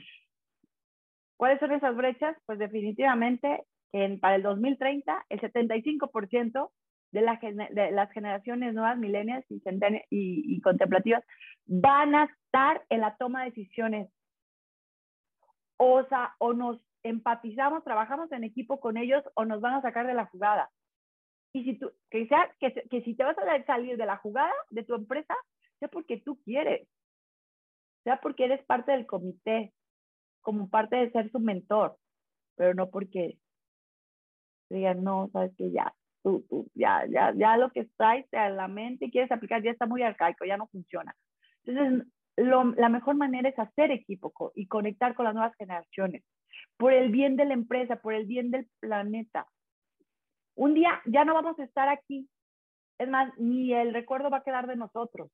S3: ¿cuáles son esas brechas? Pues definitivamente en, para el 2030 el 75% de, la, de, las generaciones nuevas, millennials y, y, y contemplativas, van a estar en la toma de decisiones. O sea, o nos empatizamos, trabajamos en equipo con ellos o nos van a sacar de la jugada. Y si tú, que sea, que, que si te vas a salir de la jugada de tu empresa, sea porque tú quieres, sea porque eres parte del comité, como parte de ser su mentor, pero no porque digan, no, sabes que ya, tú, tú, ya, ya, ya lo que traes a la mente y quieres aplicar ya está muy arcaico, ya no funciona. Entonces, lo, la mejor manera es hacer equipo y conectar con las nuevas generaciones, por el bien de la empresa, por el bien del planeta. Un día ya no vamos a estar aquí. Es más, ni el recuerdo va a quedar de nosotros.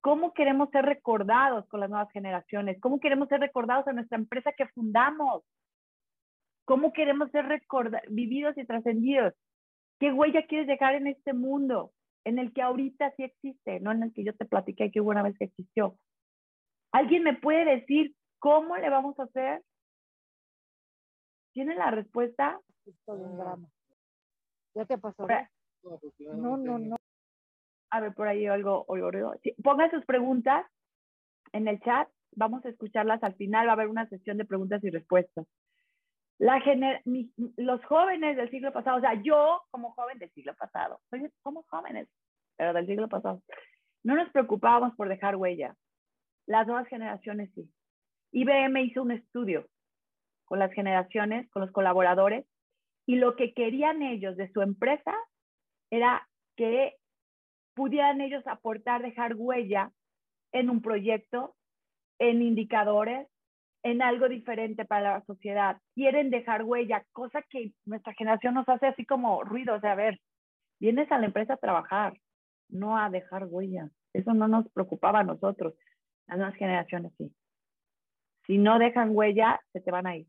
S3: ¿Cómo queremos ser recordados con las nuevas generaciones? ¿Cómo queremos ser recordados en nuestra empresa que fundamos? ¿Cómo queremos ser vividos y trascendidos? ¿Qué huella quieres dejar en este mundo en el que ahorita sí existe, no en el que yo te platiqué que hubo una vez que existió? ¿Alguien me puede decir cómo le vamos a hacer? ¿Tiene la respuesta?
S4: Esto de un drama. ¿Ya te pasó?
S3: No, no, no. A ver, por ahí algo. Sí, pongan sus preguntas en el chat. Vamos a escucharlas al final. Va a haber una sesión de preguntas y respuestas. La gener mi, los jóvenes del siglo pasado, o sea, yo como joven del siglo pasado, somos jóvenes, pero del siglo pasado, no nos preocupábamos por dejar huella. Las nuevas generaciones sí. IBM hizo un estudio con las generaciones, con los colaboradores, y lo que querían ellos de su empresa era que pudieran ellos aportar, dejar huella en un proyecto, en indicadores, en algo diferente para la sociedad. Quieren dejar huella, cosa que nuestra generación nos hace así como ruido. O sea, a ver, vienes a la empresa a trabajar, no a dejar huella. Eso no nos preocupaba a nosotros. Las nuevas generaciones sí. Si no dejan huella, se te van a ir.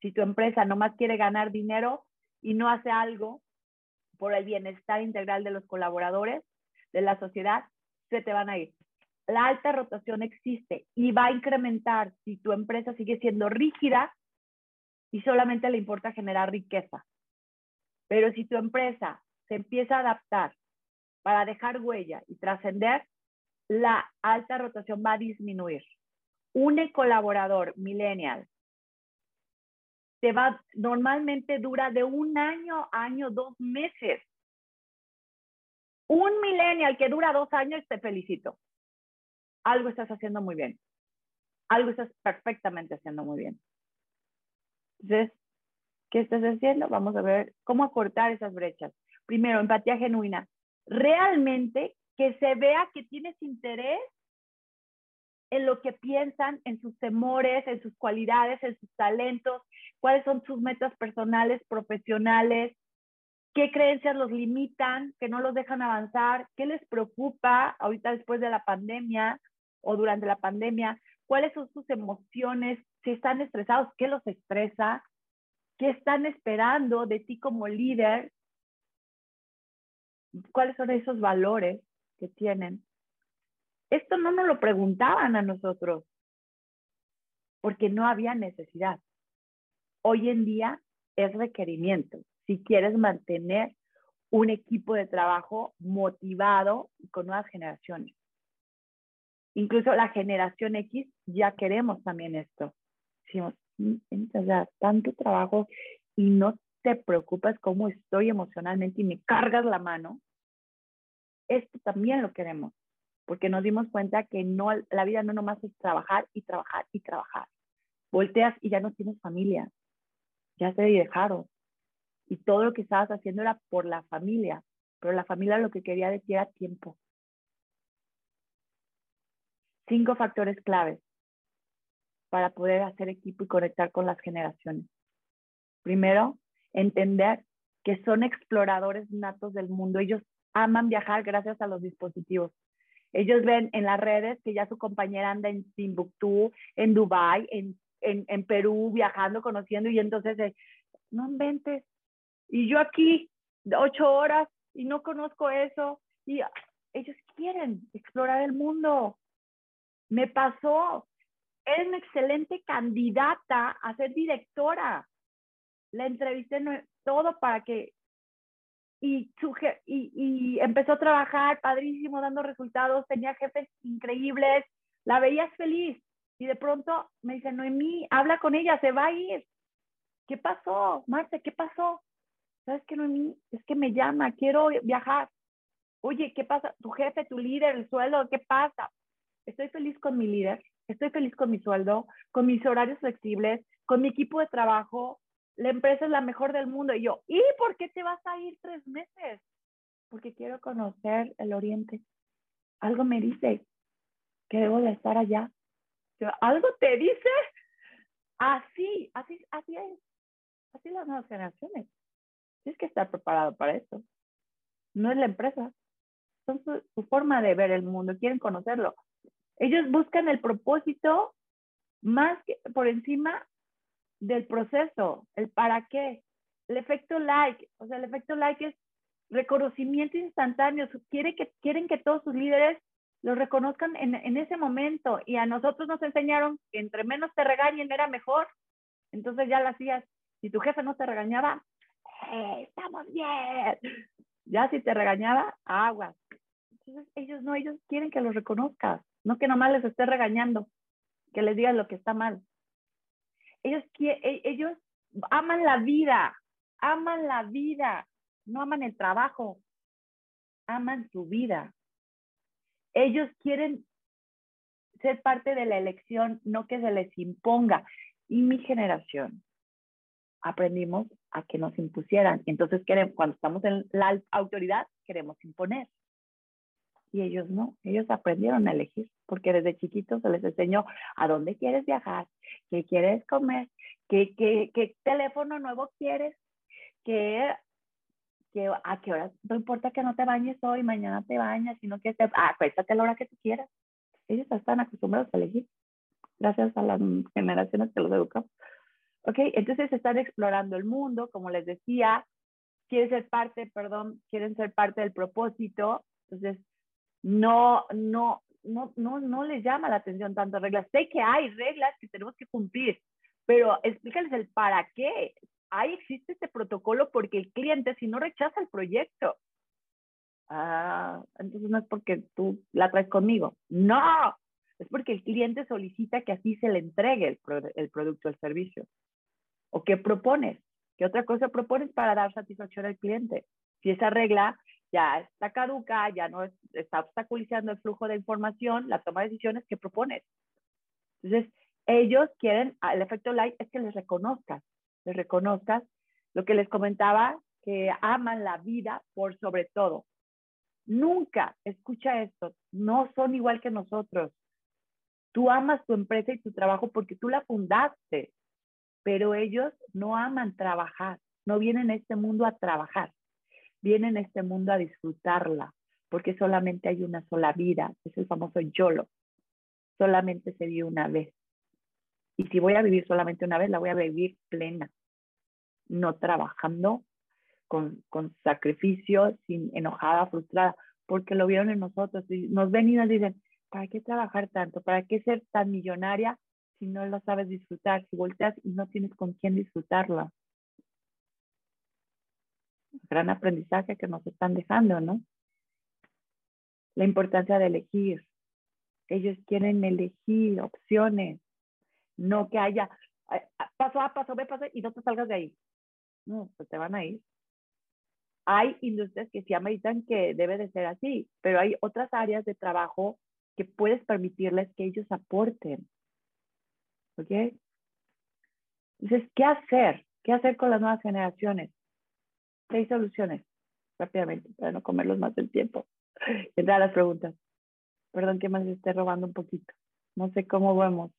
S3: Si tu empresa nomás quiere ganar dinero y no hace algo por el bienestar integral de los colaboradores, de la sociedad, se te van a ir. La alta rotación existe y va a incrementar si tu empresa sigue siendo rígida y solamente le importa generar riqueza. Pero si tu empresa se empieza a adaptar para dejar huella y trascender, la alta rotación va a disminuir. Un colaborador millennial te va, normalmente dura de un año a año, dos meses. Un millennial que dura dos años, te felicito. Algo estás haciendo muy bien. Algo estás perfectamente haciendo muy bien. Entonces, ¿qué estás haciendo? Vamos a ver cómo acortar esas brechas. Primero, empatía genuina. Realmente que se vea que tienes interés en lo que piensan, en sus temores, en sus cualidades, en sus talentos, cuáles son sus metas personales, profesionales, qué creencias los limitan, que no los dejan avanzar, qué les preocupa ahorita después de la pandemia o durante la pandemia, cuáles son sus emociones, si están estresados, qué los estresa, qué están esperando de ti como líder, cuáles son esos valores que tienen. Esto no nos lo preguntaban a nosotros, porque no había necesidad. Hoy en día es requerimiento. Si quieres mantener un equipo de trabajo motivado con nuevas generaciones. Incluso la generación X ya queremos también esto. Decimos, o sea, tanto trabajo y no te preocupas cómo estoy emocionalmente y me cargas la mano. Esto también lo queremos porque nos dimos cuenta que no, la vida no nomás es trabajar y trabajar y trabajar. Volteas y ya no tienes familia, ya se dejaron. Y todo lo que estabas haciendo era por la familia, pero la familia lo que quería decir era tiempo. Cinco factores claves para poder hacer equipo y conectar con las generaciones. Primero, entender que son exploradores natos del mundo. Ellos aman viajar gracias a los dispositivos. Ellos ven en las redes que ya su compañera anda en Timbuktu, en Dubai, en, en, en Perú, viajando, conociendo, y entonces, eh, no inventes. Y yo aquí, ocho horas, y no conozco eso. Y ellos quieren explorar el mundo. Me pasó. Es una excelente candidata a ser directora. La entrevisté todo para que y, y, y, empezó a trabajar padrísimo, dando resultados, tenía jefes increíbles, la veías feliz y de pronto me dice, Noemí, habla con ella, se va a ir. ¿Qué pasó, Marta? ¿Qué pasó? ¿Sabes qué, Noemí? Es que me llama, quiero viajar. Oye, ¿qué pasa? Tu jefe, tu líder, el sueldo, ¿qué pasa? Estoy feliz con mi líder, estoy feliz con mi sueldo, con mis horarios flexibles, con mi equipo de trabajo, la empresa es la mejor del mundo. Y yo, ¿y por qué te vas a ir tres meses? Porque quiero conocer el Oriente. Algo me dice que debo de estar allá. ¿Algo te dice? Así, así, así es. Así las nuevas generaciones. Tienes que estar preparado para eso. No es la empresa. Son su, su forma de ver el mundo. Quieren conocerlo. Ellos buscan el propósito más por encima del proceso, el para qué, el efecto like, o sea, el efecto like es reconocimiento instantáneo, quiere que, quieren que todos sus líderes los reconozcan en, ese momento y a nosotros nos enseñaron que entre menos te regañen era mejor, entonces ya lo hacías, si tu jefe no te regañaba, eh, estamos bien, ya si te regañaba, aguas. Entonces ellos no, ellos quieren que los reconozcas, no que nomás les estés regañando, que les digas lo que está mal ellos, e, ellos aman la vida, aman la vida, no aman el trabajo, aman su vida. Ellos quieren ser parte de la elección, no que se les imponga. Y mi generación aprendimos a que nos impusieran. Entonces, queremos, cuando estamos en la autoridad, queremos imponer y ellos no, ellos aprendieron a elegir, porque desde chiquitos se les enseñó a dónde quieres viajar, qué quieres comer, qué, qué, qué teléfono nuevo quieres, qué, qué, a qué hora, no importa que no te bañes hoy, mañana te bañas, sino que te, ah, a la hora que tú quieras. Ellos están acostumbrados a elegir, gracias a las generaciones que los educamos. Ok, entonces están explorando el mundo, como les decía, quieren ser parte, perdón, quieren ser parte del propósito, entonces no, no, no, no, no les llama la atención tantas reglas. Sé que hay reglas que tenemos que cumplir, pero explícales el para qué. Ahí existe este protocolo porque el cliente, si no rechaza el proyecto, ah, entonces no es porque tú la traes conmigo. No, es porque el cliente solicita que así se le entregue el, el producto, el servicio. ¿O qué propones? ¿Qué otra cosa propones para dar satisfacción al cliente? Si esa regla ya está caduca, ya no está obstaculizando el flujo de información, la toma de decisiones que propones. Entonces, ellos quieren, ah, el efecto light es que les reconozcas, les reconozcas lo que les comentaba, que aman la vida por sobre todo. Nunca, escucha esto, no son igual que nosotros. Tú amas tu empresa y tu trabajo porque tú la fundaste, pero ellos no aman trabajar, no vienen a este mundo a trabajar viene en este mundo a disfrutarla, porque solamente hay una sola vida, es el famoso YOLO. Solamente se vive una vez. Y si voy a vivir solamente una vez, la voy a vivir plena, no trabajando con, con sacrificio, sin enojada, frustrada, porque lo vieron en nosotros. Y nos ven y nos dicen, ¿para qué trabajar tanto? ¿Para qué ser tan millonaria si no lo sabes disfrutar? Si volteas y no tienes con quién disfrutarla gran aprendizaje que nos están dejando, ¿no? La importancia de elegir. Ellos quieren elegir opciones, no que haya paso A, paso B, paso y no te salgas de ahí. No, pues te van a ir. Hay industrias que sí ameritan que debe de ser así, pero hay otras áreas de trabajo que puedes permitirles que ellos aporten. ¿Ok? Entonces, ¿qué hacer? ¿Qué hacer con las nuevas generaciones? Seis soluciones rápidamente para no comerlos más del tiempo. Entrar a las preguntas. Perdón que más esté robando un poquito. No sé cómo vamos.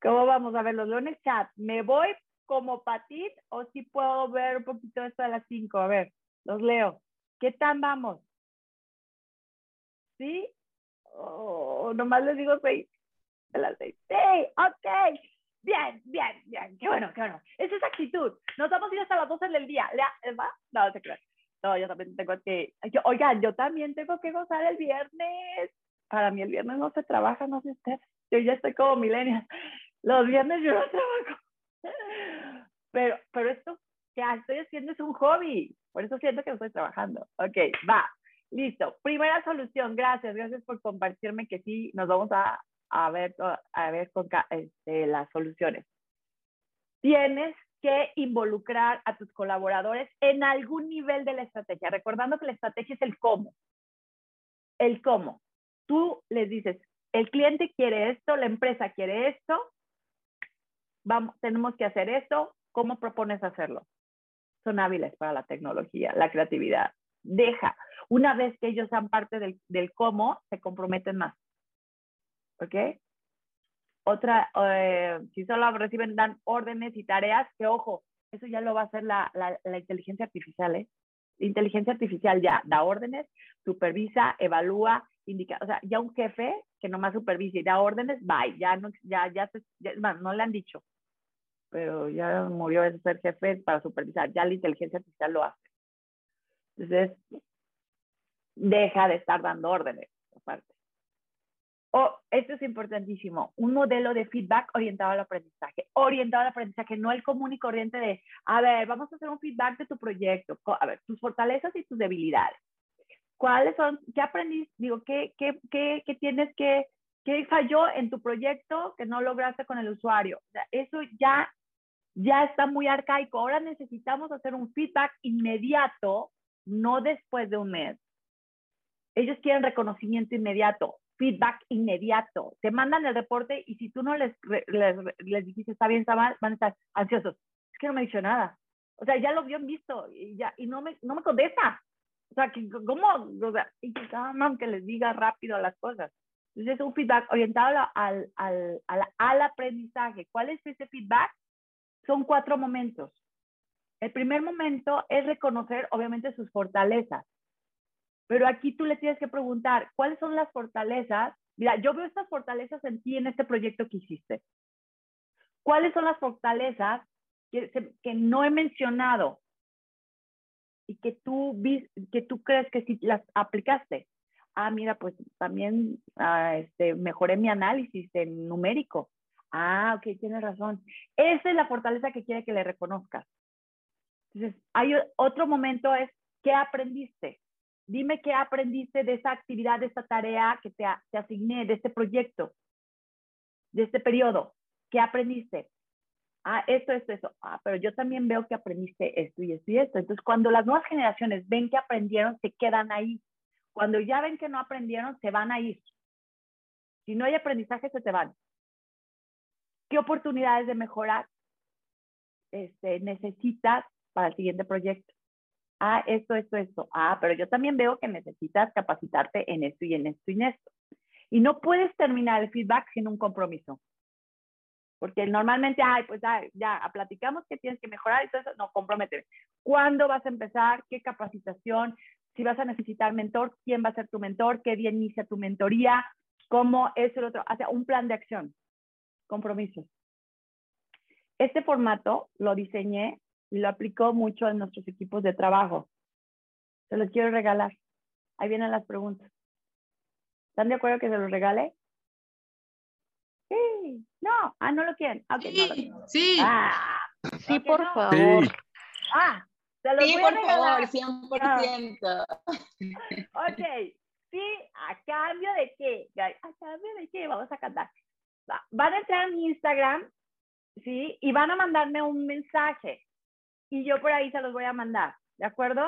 S3: ¿Cómo vamos? A ver, los leo chat. Me voy como patín o si puedo ver un poquito esto a las 5? A ver, los leo. ¿Qué tan vamos? ¿Sí? Oh, nomás les digo seis. A las seis. Sí, ok. Bien, bien, bien. Qué bueno, qué bueno. Esa es actitud. Nos vamos a ir hasta las 12 del día. ¿Va? No, se crean. No, yo también tengo que. Yo, oigan, yo también tengo que gozar el viernes. Para mí el viernes no se trabaja, no sé usted. Yo ya estoy como milenia. Los viernes yo no trabajo. Pero, pero esto que estoy haciendo es un hobby. Por eso siento que no estoy trabajando. Ok, va. Listo. Primera solución. Gracias. Gracias por compartirme que sí, nos vamos a, a ver, a ver con este, las soluciones. Tienes que involucrar a tus colaboradores en algún nivel de la estrategia, recordando que la estrategia es el cómo. El cómo. Tú les dices, el cliente quiere esto, la empresa quiere esto, vamos, tenemos que hacer esto, ¿cómo propones hacerlo? Son hábiles para la tecnología, la creatividad. Deja, una vez que ellos sean parte del, del cómo, se comprometen más. ¿Ok? Otra, eh, si solo reciben, dan órdenes y tareas, que ojo, eso ya lo va a hacer la, la, la inteligencia artificial, ¿eh? La inteligencia artificial ya da órdenes, supervisa, evalúa, indica, o sea, ya un jefe que nomás supervisa y da órdenes, bye, ya no, ya, ya, ya no le han dicho, pero ya murió de ser jefe para supervisar, ya la inteligencia artificial lo hace. Entonces, deja de estar dando órdenes, aparte. Oh, esto es importantísimo, un modelo de feedback orientado al aprendizaje, orientado al aprendizaje, no el común y corriente de, a ver, vamos a hacer un feedback de tu proyecto, a ver, tus fortalezas y tus debilidades. ¿Cuáles son, qué aprendiste, digo, qué, qué, qué, qué tienes que, qué falló en tu proyecto que no lograste con el usuario? O sea, eso ya, ya está muy arcaico. Ahora necesitamos hacer un feedback inmediato, no después de un mes. Ellos quieren reconocimiento inmediato feedback inmediato. Te mandan el reporte y si tú no les, les, les dijiste está bien, está mal, van a estar ansiosos. Es que no me dicho nada. O sea, ya lo habían visto y, ya, y no, me, no me contesta. O sea, que, ¿cómo? O sea, y que, que les diga rápido las cosas. Entonces es un feedback orientado al, al, al, al aprendizaje. ¿Cuál es ese feedback? Son cuatro momentos. El primer momento es reconocer, obviamente, sus fortalezas. Pero aquí tú le tienes que preguntar, ¿cuáles son las fortalezas? Mira, yo veo estas fortalezas en ti en este proyecto que hiciste. ¿Cuáles son las fortalezas que, que no he mencionado y que tú, que tú crees que sí las aplicaste? Ah, mira, pues también ah, este, mejoré mi análisis en numérico. Ah, ok, tienes razón. Esa es la fortaleza que quiere que le reconozcas. Entonces, hay otro momento es, ¿qué aprendiste? Dime qué aprendiste de esa actividad, de esta tarea que te, te asigné, de este proyecto, de este periodo. ¿Qué aprendiste? Ah, esto, esto, eso. Ah, pero yo también veo que aprendiste esto y esto y esto. Entonces, cuando las nuevas generaciones ven que aprendieron, se quedan ahí. Cuando ya ven que no aprendieron, se van a ir. Si no hay aprendizaje, se te van. ¿Qué oportunidades de mejorar este, necesitas para el siguiente proyecto? Ah, esto, esto, esto, ah, pero yo también veo que necesitas capacitarte en esto y en esto y en esto. Y no puedes terminar el feedback sin un compromiso. Porque normalmente, ay, pues ya, platicamos que tienes que mejorar eso, no, comprometer. ¿Cuándo vas a empezar? ¿Qué capacitación? Si vas a necesitar mentor, ¿quién va a ser tu mentor? ¿Qué día inicia tu mentoría? ¿Cómo es el otro? O sea, un plan de acción. Compromisos. Este formato lo diseñé y lo aplico mucho en nuestros equipos de trabajo. Se los quiero regalar. Ahí vienen las preguntas. ¿Están de acuerdo que se los regale? Sí, no, ah, no lo quieren.
S5: sí, sí.
S3: Ah,
S4: sí, por favor.
S3: Ah, se los
S5: sí,
S3: voy
S5: por
S3: a regalar.
S5: favor, 100%.
S3: Ok, sí, ¿a cambio de qué? ¿A cambio de qué? Vamos a cantar. Van a entrar a mi Instagram, ¿sí? Y van a mandarme un mensaje y yo por ahí se los voy a mandar, ¿de acuerdo?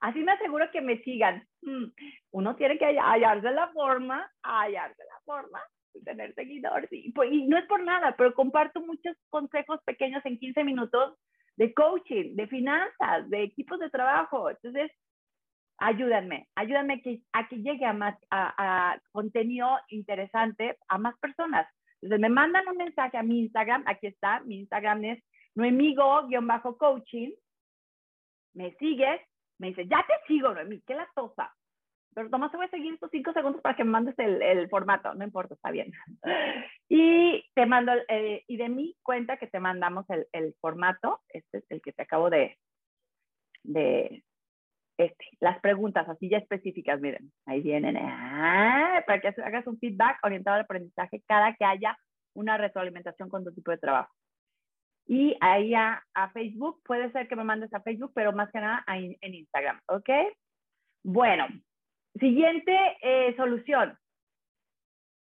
S3: Así me aseguro que me sigan. Mm, uno tiene que hallarse la forma, hallarse la forma de tener seguidores. Pues, y, no es por nada, pero comparto muchos consejos pequeños en 15 minutos de coaching, de finanzas, de equipos de trabajo. Entonces, ayúdenme, ayúdenme que, a que llegue a más a, a contenido interesante a más personas. Entonces, me mandan un mensaje a mi Instagram, aquí está, mi Instagram es Noemigo-coaching, me sigues, me dice, ya te sigo, Noemí, qué latosa. Pero nomás te voy a seguir estos cinco segundos para que me mandes el, formato, no importa, está bien. Y te mando, eh, y de mi cuenta que te mandamos el, el formato, este es el que te acabo de, de, este, las preguntas así ya específicas, miren, ahí vienen, ah, para que hagas un feedback orientado al aprendizaje cada que haya una retroalimentación con tu tipo de trabajo. Y ahí a, a Facebook, puede ser que me mandes a Facebook, pero más que nada ahí en Instagram, ¿ok? Bueno, siguiente eh, solución.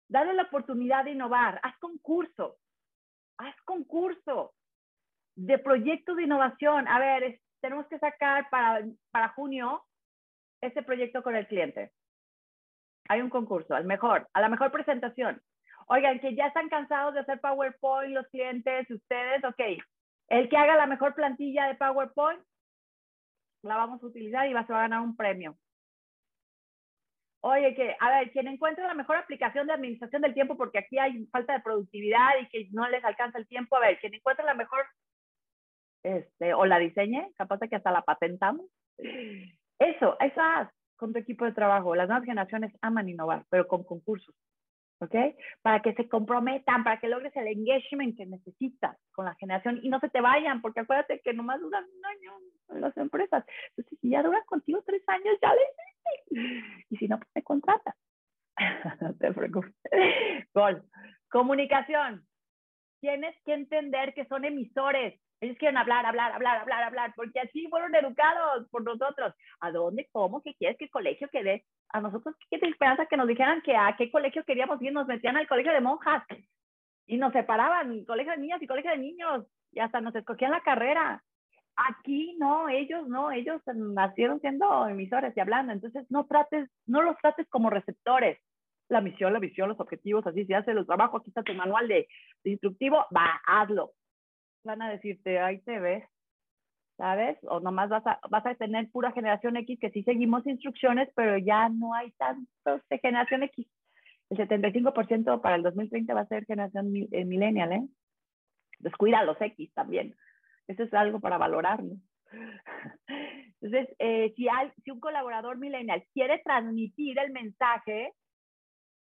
S3: Dale la oportunidad de innovar, haz concurso, haz concurso de proyectos de innovación. A ver, tenemos que sacar para, para junio ese proyecto con el cliente. Hay un concurso, al mejor, a la mejor presentación. Oigan, que ya están cansados de hacer PowerPoint los clientes, ustedes, ok. El que haga la mejor plantilla de PowerPoint, la vamos a utilizar y va, se va a ganar un premio. Oye, que, a ver, quien encuentre la mejor aplicación de administración del tiempo, porque aquí hay falta de productividad y que no les alcanza el tiempo, a ver, quien encuentre la mejor, este, o la diseñe, capaz que hasta la patentamos. Eso, eso haz con tu equipo de trabajo. Las nuevas generaciones aman innovar, pero con concursos. ¿Ok? Para que se comprometan, para que logres el engagement que necesitas con la generación y no se te vayan, porque acuérdate que nomás duran un año en las empresas. Entonces, si ya duran contigo tres años, ya le hiciste. Y si no, pues te contratas. no te preocupes. Gol. Comunicación. Tienes que entender que son emisores. Ellos quieren hablar, hablar, hablar, hablar, hablar, porque así fueron educados por nosotros. ¿A dónde? ¿Cómo? ¿Qué quieres el colegio quede? A nosotros, ¿qué te esperanza que nos dijeran que a qué colegio queríamos ir? Nos metían al colegio de monjas y nos separaban, colegio de niñas y colegio de niños, y hasta nos escogían la carrera. Aquí no, ellos no, ellos nacieron siendo emisores y hablando, entonces no trates, no los trates como receptores. La misión, la visión, los objetivos, así se hace los trabajos, aquí está tu manual de, de instructivo, va, hazlo van a decirte, ahí te ves, ¿sabes? O nomás vas a, vas a tener pura generación X que sí seguimos instrucciones, pero ya no hay tantos de generación X. El 75% para el 2030 va a ser generación eh, millennial, ¿eh? Descuida los X también. Eso es algo para valorarlo. Entonces, eh, si, hay, si un colaborador millennial quiere transmitir el mensaje,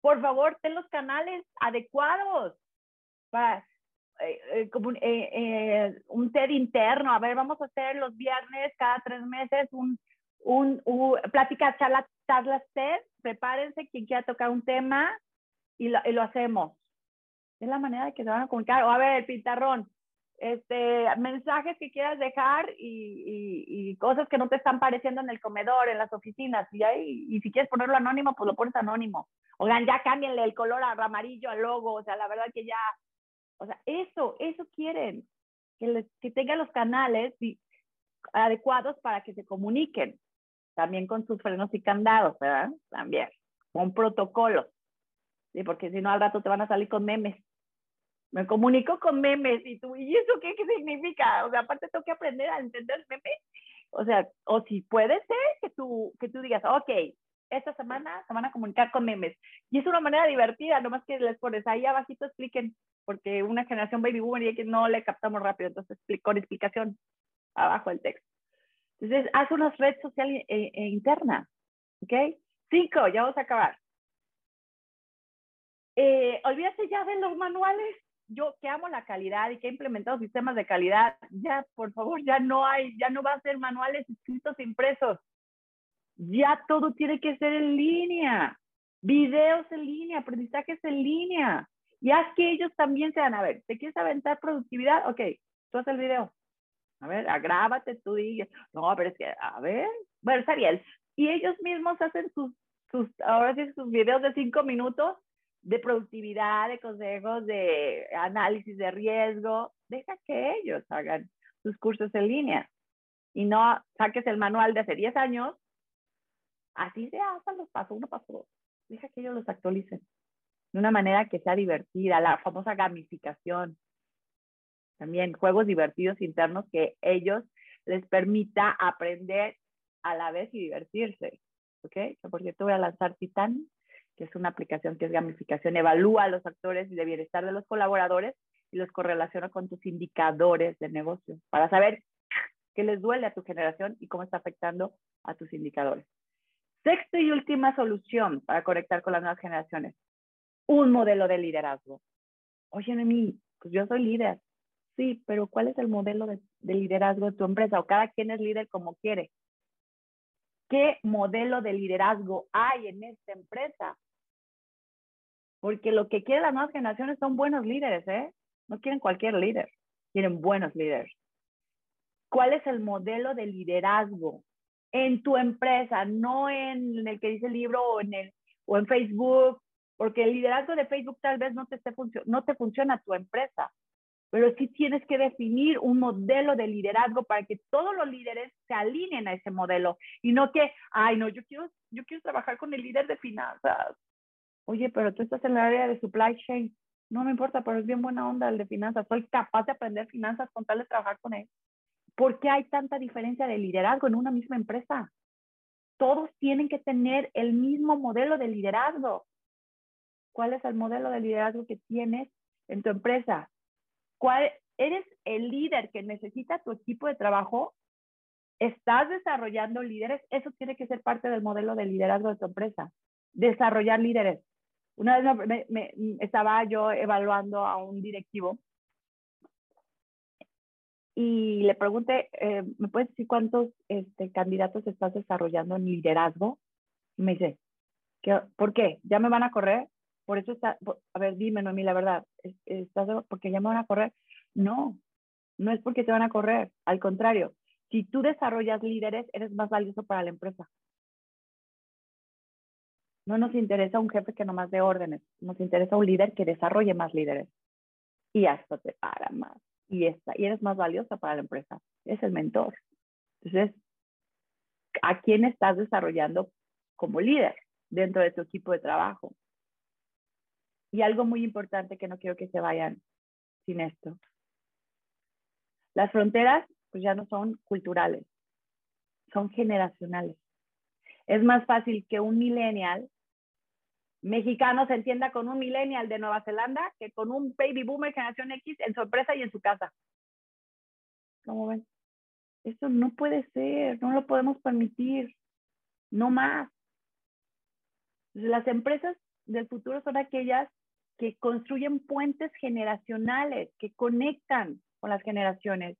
S3: por favor, ten los canales adecuados para eh, eh, como un, eh, un TED interno, a ver, vamos a hacer los viernes cada tres meses un, un, un plática, charla, charlas TED, prepárense quien quiera tocar un tema y lo, y lo hacemos. Es la manera de que se van a comunicar. O a ver, pintarrón, este, mensajes que quieras dejar y, y, y, cosas que no te están pareciendo en el comedor, en las oficinas. Y, ahí, y si quieres ponerlo anónimo, pues lo pones anónimo. Oigan, ya cámbienle el color amarillo al logo. O sea, la verdad que ya o sea, eso, eso quieren, que, les, que tengan los canales adecuados para que se comuniquen, también con sus frenos y candados, ¿verdad? También, con protocolos, ¿sí? porque si no al rato te van a salir con memes. Me comunico con memes y tú, ¿y eso qué, qué significa? O sea, aparte tengo que aprender a entender memes. O sea, o si puede ser que tú, que tú digas, ok, esta semana se van a comunicar con memes. Y es una manera divertida, nomás que les pones ahí abajito expliquen, porque una generación baby boomer y que no le captamos rápido, entonces con explicación abajo el texto. Entonces, haz una red social eh, eh, interna, ¿ok? Cinco, ya vamos a acabar. Eh, olvídate ya de los manuales. Yo que amo la calidad y que he implementado sistemas de calidad, ya por favor, ya no hay, ya no va a ser manuales escritos impresos ya todo tiene que ser en línea, videos en línea, aprendizajes en línea. Y haz que ellos también sean, a ver, ¿te quieres aventar productividad? Ok, tú haces el video. A ver, agrábate tú y, no, pero es que, a ver, bueno, está bien. Y ellos mismos hacen sus, sus, ahora sí, sus videos de cinco minutos de productividad, de consejos, de análisis de riesgo. Deja que ellos hagan sus cursos en línea. Y no saques el manual de hace 10 años Así se hacen los pasos uno paso dos. Deja que ellos los actualicen de una manera que sea divertida, la famosa gamificación. También juegos divertidos internos que ellos les permita aprender a la vez y divertirse. ¿Ok? Por cierto, voy a lanzar Titan, que es una aplicación que es gamificación, evalúa a los actores y de bienestar de los colaboradores y los correlaciono con tus indicadores de negocio para saber qué les duele a tu generación y cómo está afectando a tus indicadores. Sexto y última solución para conectar con las nuevas generaciones. Un modelo de liderazgo. Oye, Nemi, pues yo soy líder. Sí, pero ¿cuál es el modelo de, de liderazgo de tu empresa? O cada quien es líder como quiere. ¿Qué modelo de liderazgo hay en esta empresa? Porque lo que quieren las nuevas generaciones son buenos líderes, ¿eh? No quieren cualquier líder, quieren buenos líderes. ¿Cuál es el modelo de liderazgo en tu empresa, no en el que dice el libro o en, el, o en Facebook? Porque el liderazgo de Facebook tal vez no te, esté no te funciona tu empresa, pero sí tienes que definir un modelo de liderazgo para que todos los líderes se alineen a ese modelo y no que, ay, no, yo quiero, yo quiero trabajar con el líder de finanzas Oye, pero tú estás en el área de supply chain. No me importa, pero es bien buena onda el de finanzas. Soy capaz de aprender finanzas con tal de trabajar con él. ¿Por qué hay tanta diferencia de liderazgo en una misma empresa? Todos tienen que tener el mismo modelo de liderazgo. ¿Cuál es el modelo de liderazgo que tienes en tu empresa? ¿Cuál eres el líder que necesita tu equipo de trabajo? ¿Estás desarrollando líderes? Eso tiene que ser parte del modelo de liderazgo de tu empresa. Desarrollar líderes. Una vez me, estaba yo evaluando a un directivo y le pregunté, eh, ¿me puedes decir cuántos este, candidatos estás desarrollando en liderazgo? Y me dice, ¿por qué? ¿Ya me van a correr? Por eso está, a ver, dime, Noemí, la verdad, ¿estás porque ya me van a correr? No, no es porque te van a correr, al contrario, si tú desarrollas líderes, eres más valioso para la empresa. No nos interesa un jefe que nomás dé órdenes, nos interesa un líder que desarrolle más líderes. Y hasta te paga más. Y, está, y eres más valiosa para la empresa. Es el mentor. Entonces, ¿a quién estás desarrollando como líder dentro de tu equipo de trabajo? Y algo muy importante que no quiero que se vayan sin esto. Las fronteras pues ya no son culturales, son generacionales. Es más fácil que un millennial mexicano se entienda con un millennial de Nueva Zelanda que con un baby boomer generación X en su empresa y en su casa. ¿Cómo ven? Eso no puede ser, no lo podemos permitir, no más. Las empresas del futuro son aquellas que construyen puentes generacionales, que conectan con las generaciones.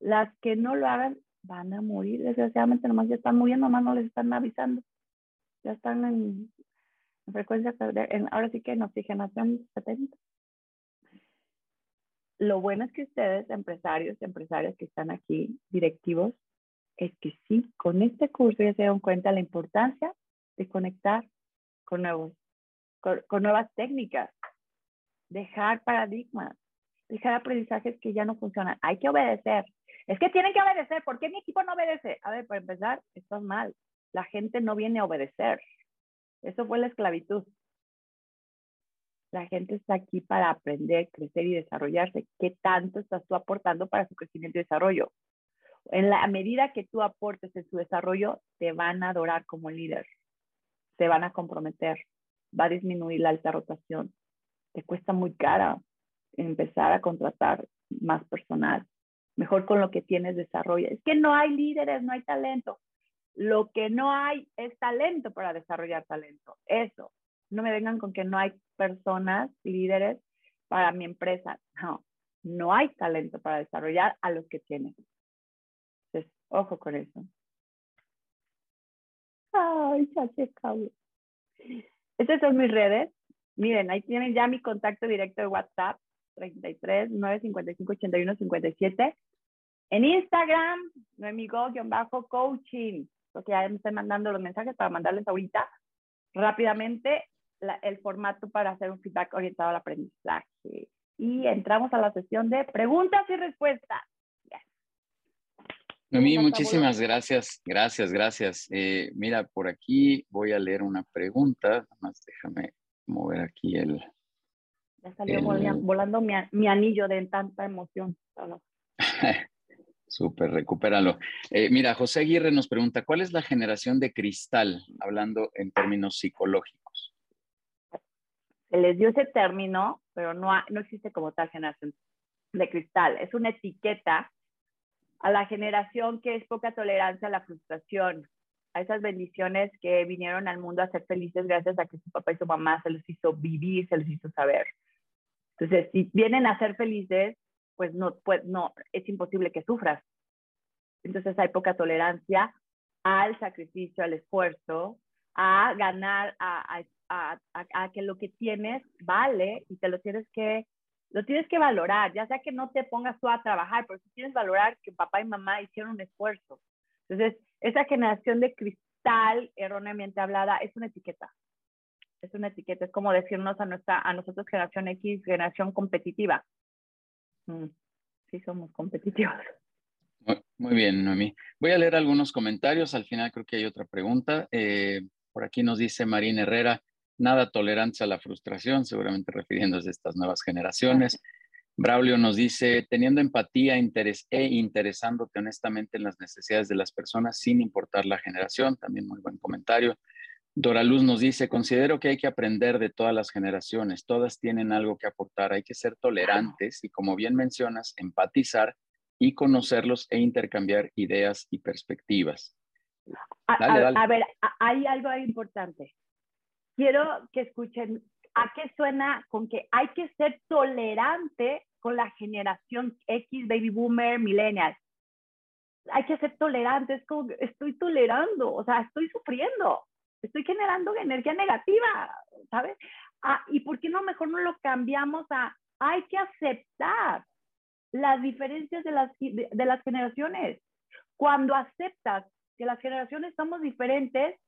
S3: Las que no lo hagan van a morir, desgraciadamente nomás ya están muriendo, nomás no les están avisando. Ya están en frecuencia, ahora sí que en oxigenación 70. Lo bueno es que ustedes, empresarios empresarias que están aquí, directivos, es que sí, con este curso ya se dan cuenta la importancia de conectar con, nuevos, con, nuevas técnicas, dejar paradigmas, dejar aprendizajes que ya no funcionan. Hay que obedecer. Es que tienen que obedecer. ¿Por qué mi equipo no obedece? A ver, para empezar, esto es mal. La gente no viene a obedecer. Eso fue la esclavitud. La gente está aquí para aprender, crecer y desarrollarse. ¿Qué tanto estás tú aportando para su crecimiento y desarrollo? En la medida que tú aportes en su desarrollo, te van a adorar como líder. Te van a comprometer. Va a disminuir la alta rotación. Te cuesta muy cara empezar a contratar más personal. Mejor con lo que tienes desarrollo. Es que no hay líderes, no hay talento. Lo que no hay es talento para desarrollar talento. Eso. No me vengan con que no hay personas, líderes para mi empresa. No, no hay talento para desarrollar a los que tienen. Entonces, ojo con eso. Ay, chache, Estas son mis redes. Miren, ahí tienen ya mi contacto directo de WhatsApp, 33 955 81 57. En Instagram, noemigo-coaching porque ya me están mandando los mensajes para mandarles ahorita rápidamente el formato para hacer un feedback orientado al aprendizaje. Y entramos a la sesión de preguntas y respuestas.
S1: Noemí, muchísimas gracias, gracias, gracias. Eh, mira, por aquí voy a leer una pregunta, nada más déjame mover aquí el...
S3: Ya salió volando mi, mi, anillo de tanta emoción.
S1: Súper, recupéralo. Eh, mira, José Aguirre nos pregunta, ¿cuál es la generación de cristal, hablando en términos psicológicos?
S3: Se les dio ese término, pero no, no existe como tal generación de cristal. Es una etiqueta a la generación que es poca tolerancia a la frustración, a esas bendiciones que vinieron al mundo a ser felices gracias a que su papá y su mamá se los hizo vivir, se los hizo saber. Entonces, si vienen a ser felices, pues no, pues no, es imposible que sufras. Entonces hay poca tolerancia al sacrificio, al esfuerzo, a ganar, a, a, a, a, que lo que tienes vale y te lo tienes que lo tienes que valorar, ya sea que no te pongas tú a trabajar, pero si tienes que valorar que papá y mamá hicieron un esfuerzo. Entonces, esa generación de cristal erróneamente hablada es una etiqueta. Es una etiqueta, es como decirnos a, nuestra, a nosotros generación X, generación competitiva. Mm, sí, somos competitivos.
S1: Muy, bien, Noemí. Voy a leer algunos comentarios. Al final creo que hay otra pregunta. Eh, por aquí nos dice Marín Herrera, nada tolerante a la frustración, seguramente refiriéndose a estas nuevas generaciones. Braulio nos dice, teniendo empatía interés, e interesándote honestamente en las necesidades de las personas sin importar la generación, también muy buen comentario. Dora Luz nos dice, considero que hay que aprender de todas las generaciones, todas tienen algo que aportar, hay que ser tolerantes y como bien mencionas, empatizar y conocerlos e intercambiar ideas y perspectivas.
S3: A, ver, hay algo importante. Quiero que escuchen a qué suena con que hay que ser tolerante con la generación X, baby boomer, millennial. Hay que ser tolerante, es como estoy tolerando, o sea, estoy sufriendo, estoy generando energía negativa, ¿sabes? Ah, ¿Y por qué no mejor no lo cambiamos a hay que aceptar las diferencias de las, de las generaciones? Cuando aceptas que las generaciones somos diferentes,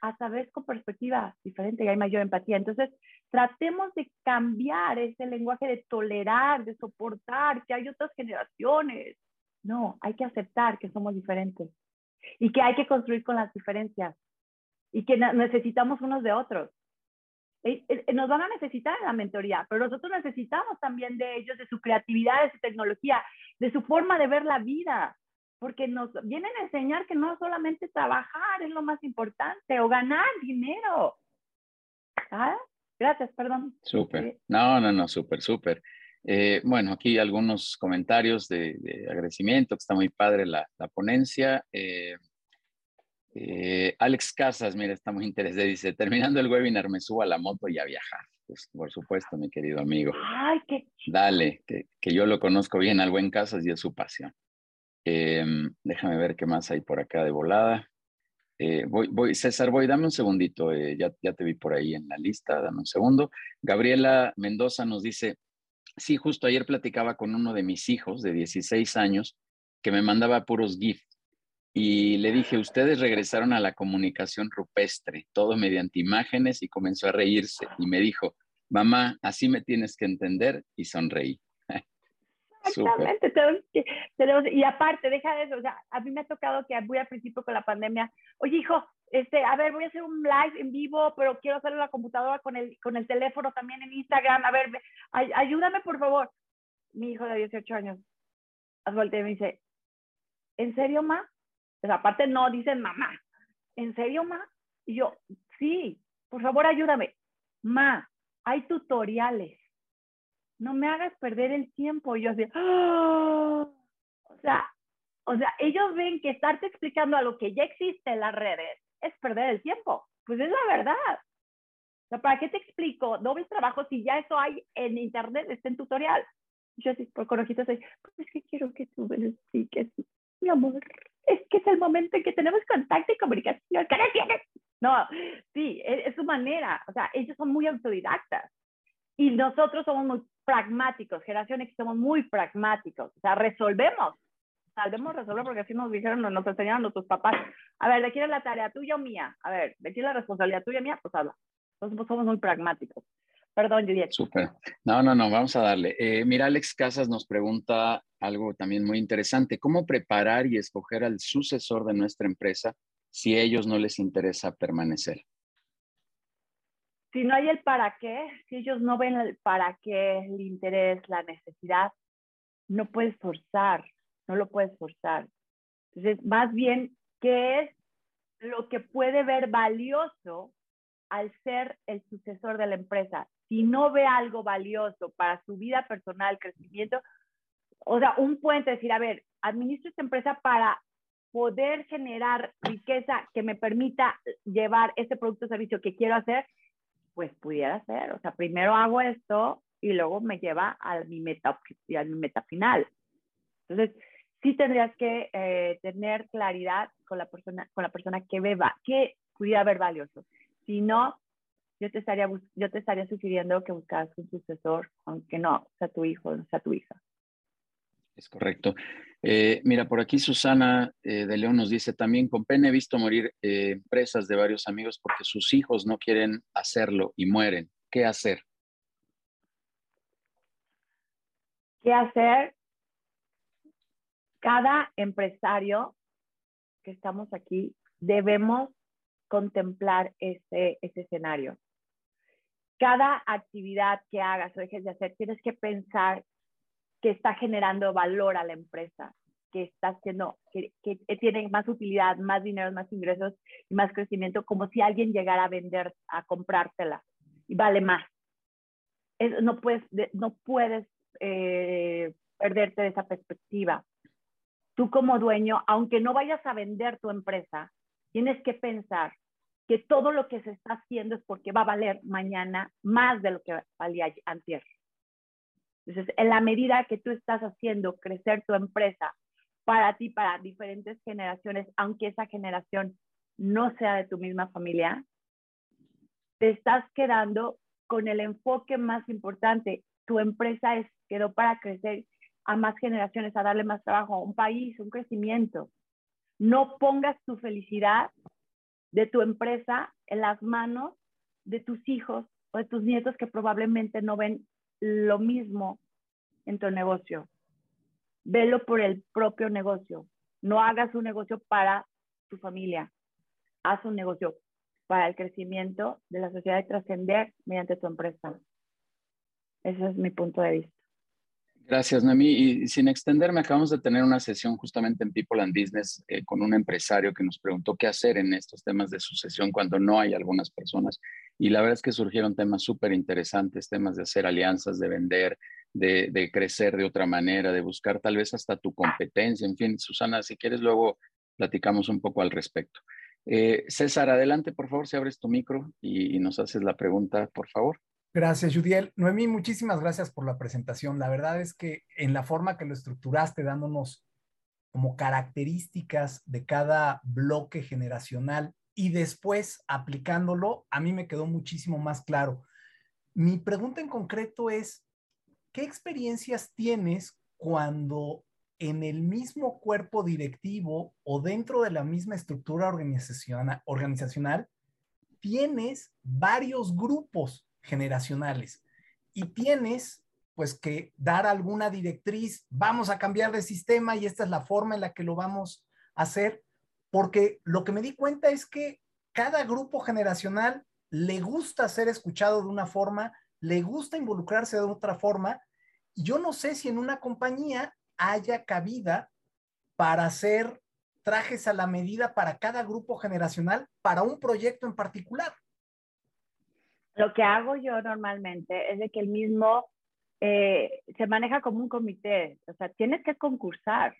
S3: hasta ves con perspectiva diferente y hay mayor empatía. Entonces, tratemos de cambiar ese lenguaje de tolerar, de soportar que hay otras generaciones. No, hay que aceptar que somos diferentes y que hay que construir con las diferencias y que necesitamos unos de otros. Eh, eh, nos van a necesitar en la mentoría, pero nosotros necesitamos también de ellos, de su creatividad, de su tecnología, de su forma de ver la vida, porque nos vienen a enseñar que no solamente trabajar es lo más importante o ganar dinero. ¿Ah? Gracias, perdón.
S1: Súper. No, no, no, súper, súper. Eh, bueno, aquí algunos comentarios de, agradecimiento, que está muy padre la, la ponencia. Eh, eh, Alex Casas, mira, está muy interesado. Dice, terminando el webinar, me subo a la moto y a viajar. Pues, por supuesto, mi querido amigo.
S3: Ay, qué
S1: Dale, que, que yo lo conozco bien al buen Casas y es su pasión. Em, déjame ver qué más hay por acá de volada. Eh, voy, voy, César, voy, dame un segundito, eh, ya, te vi por ahí en la lista, dame un segundo. Gabriela Mendoza nos dice, sí, justo ayer platicaba con uno de mis hijos de 16 años que me mandaba puros GIF y le dije, ustedes regresaron a la comunicación rupestre, todo mediante imágenes y comenzó a reírse y me dijo, mamá, así me tienes que entender y sonreí.
S3: Exactamente, tenemos que, tenemos, y aparte, deja de eso, o sea, a mí me ha tocado que voy al principio con la pandemia, oye hijo, este, a ver, voy a hacer un live en vivo, pero quiero hacerlo en la computadora con el, con el teléfono también en Instagram, a ver, ay, ayúdame por favor. Mi hijo de 18 años, voltea y me dice, ¿en serio, ma? O sea, aparte no dicen mamá, ¿en serio, ma? Y yo, sí, por favor ayúdame. Ma, hay tutoriales no me hagas perder el tiempo. Y yo así, ¡Ah! o sea, o sea, ellos ven que estarte explicando a lo que ya existe en las redes es perder el tiempo. Pues es la verdad. O sea, ¿para qué te explico dobles trabajos si ya eso hay en internet, está en tutorial? Yo así, por conojitos, pues es que quiero que tú me lo expliques, mi amor. Es que es el momento en que tenemos contacto y comunicación. ¿Qué tienes? No, sí, es, es su manera. O sea, ellos son muy autodidactas. Y nosotros somos muy pragmáticos, generación X somos muy pragmáticos, o sea, resolvemos, salvemos resolver porque así nos dijeron, nos enseñaron nuestros papás. A ver, ¿de quién es la tarea tuya o mía? A ver, ¿de quién es la responsabilidad tuya o mía? Pues habla. Entonces pues, somos muy pragmáticos. Perdón, Juliet.
S1: Súper. No, no, no, vamos a darle. Eh, mira, Alex Casas nos pregunta algo también muy interesante. ¿Cómo preparar y escoger al sucesor de nuestra empresa si a ellos no les interesa permanecer?
S3: Si no hay el para qué, si ellos no ven el para qué, el interés, la necesidad, no puedes forzar, no lo puedes forzar. Entonces, más bien, ¿qué es lo que puede ver valioso al ser el sucesor de la empresa, si no ve algo valioso para su vida personal, crecimiento, o sea, un puente, decir, a ver, administro esta empresa para poder generar riqueza que me permita llevar este producto o servicio que quiero hacer, pues pudiera ser. O sea, primero hago esto y luego me lleva a mi meta, a mi meta final. Entonces, sí tendrías que eh, tener claridad con la persona, con la persona que beba, que pudiera ver valioso. Si no, yo te estaría, yo te estaría sugiriendo que buscaras un sucesor, aunque no sea tu hijo, no sea tu hija.
S1: Es correcto. Eh, mira, por aquí Susana eh, de León nos dice, también con pena he visto morir empresas de varios amigos porque sus hijos no quieren hacerlo y mueren. ¿Qué hacer?
S3: ¿Qué hacer? Cada empresario que estamos aquí debemos contemplar ese, ese escenario. Cada actividad que hagas o dejes de hacer, tienes que pensar que está generando valor a la empresa, que está haciendo, que, que tiene más utilidad, más dinero, más ingresos y más crecimiento, como si alguien llegara a vender, a comprártela y vale más. no puedes, no puedes eh, perderte de esa perspectiva. Tú como dueño, aunque no vayas a vender tu empresa, tienes que pensar que todo lo que se está haciendo es porque va a valer mañana más de lo que valía antes. Entonces, en la medida que tú estás haciendo crecer tu empresa para ti, para diferentes generaciones, aunque esa generación no sea de tu misma familia, te estás quedando con el enfoque más importante. Tu empresa es, quedó para crecer a más generaciones, a darle más trabajo a un país, un crecimiento. No pongas tu felicidad de tu empresa en las manos de tus hijos o de tus nietos que probablemente no ven lo mismo en tu negocio. Velo por el propio negocio. No hagas un negocio para tu familia. Haz un negocio para el crecimiento de la sociedad y trascender mediante tu empresa. Ese es mi punto de vista.
S1: Gracias, Noemí. Y sin extenderme, acabamos de tener una sesión justamente en People and Business eh, con un empresario que nos preguntó qué hacer en estos temas de sucesión cuando no hay algunas personas. Y la verdad es que surgieron temas súper interesantes, temas de hacer alianzas, de vender, de, de, crecer de otra manera, de buscar tal vez hasta tu competencia. En fin, Susana, si quieres, luego platicamos un poco al respecto. Eh, César, adelante, por favor, si abres tu micro y, y nos haces la pregunta, por favor.
S6: Gracias, Judiel. Noemí, muchísimas gracias por la presentación. La verdad es que en la forma que lo estructuraste, dándonos como características de cada bloque generacional y después aplicándolo, a mí me quedó muchísimo más claro. Mi pregunta en concreto es, ¿qué experiencias tienes cuando en el mismo cuerpo directivo o dentro de la misma estructura organizacional, organizacional tienes varios grupos? Generacionales y tienes pues que dar alguna directriz, vamos a cambiar de sistema y esta es la forma en la que lo vamos a hacer, porque lo que me di cuenta es que cada grupo generacional le gusta ser escuchado de una forma, le gusta involucrarse de otra forma, yo no sé si en una compañía haya cabida para hacer trajes a la medida para cada grupo generacional para un proyecto en particular.
S3: Lo que hago yo normalmente es de que el mismo eh, se maneja como un comité, o sea, tienes que concursar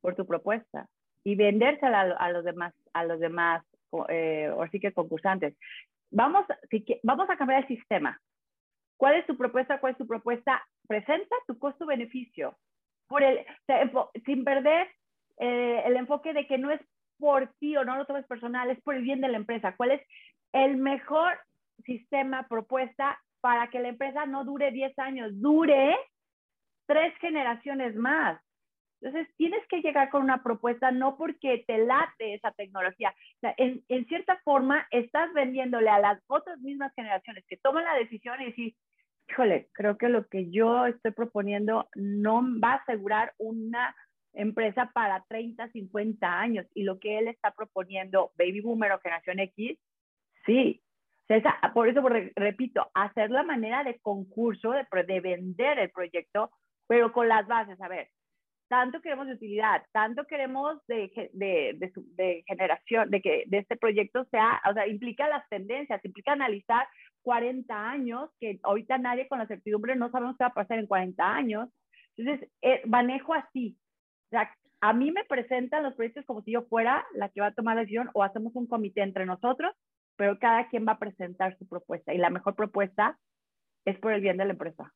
S3: por tu propuesta y vendérsela a, los demás, a los demás, eh, o sí que concursantes. Vamos, si, vamos a cambiar el sistema. ¿Cuál es tu propuesta? ¿Cuál es tu propuesta? Presenta tu costo-beneficio. Por el, sin perder eh, el enfoque de que no es por ti o no lo tomes personal, es por el bien de la empresa. ¿Cuál es el mejor sistema, propuesta para que la empresa no dure 10 años, dure tres generaciones más. Entonces, tienes que llegar con una propuesta no porque te late esa tecnología. en, cierta forma, estás vendiéndole a las otras mismas generaciones que toman la decisión y decir, híjole, creo que lo que yo estoy proponiendo no va a asegurar una empresa para 30, 50 años. Y lo que él está proponiendo, Baby Boomer o Generación X, sí, por eso, repito, hacer la manera de concurso, de, de vender el proyecto, pero con las bases. A ver, tanto queremos de utilidad, tanto queremos de, de, de, de, generación, de que de este proyecto sea, o sea, implica las tendencias, implica analizar 40 años, que ahorita nadie con la certidumbre no sabemos qué va a pasar en 40 años. Entonces, eh, manejo así. O sea, a mí me presentan los proyectos como si yo fuera la que va a tomar la decisión o hacemos un comité entre nosotros, pero cada quien va a presentar su propuesta y la mejor propuesta es por el bien de la empresa.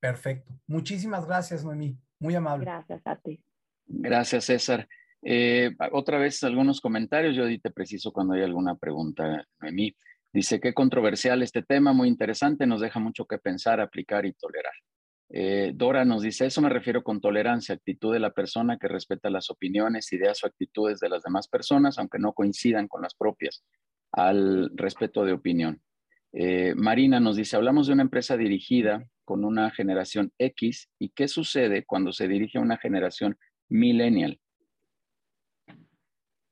S6: Perfecto. Muchísimas gracias, Noemí. Muy amable.
S3: Gracias a ti.
S1: Gracias, César. Eh, otra vez algunos comentarios. Yo te preciso cuando hay alguna pregunta, Noemí. Dice, qué controversial este tema, muy interesante, nos deja mucho que pensar, aplicar y tolerar. Eh, Dora nos dice, eso me refiero con tolerancia, actitud de la persona que respeta las opiniones, ideas o actitudes de las demás personas, aunque no coincidan con las propias, al respeto de opinión. Eh, Marina nos dice, hablamos de una empresa dirigida con una generación X y qué sucede cuando se dirige a una generación millennial.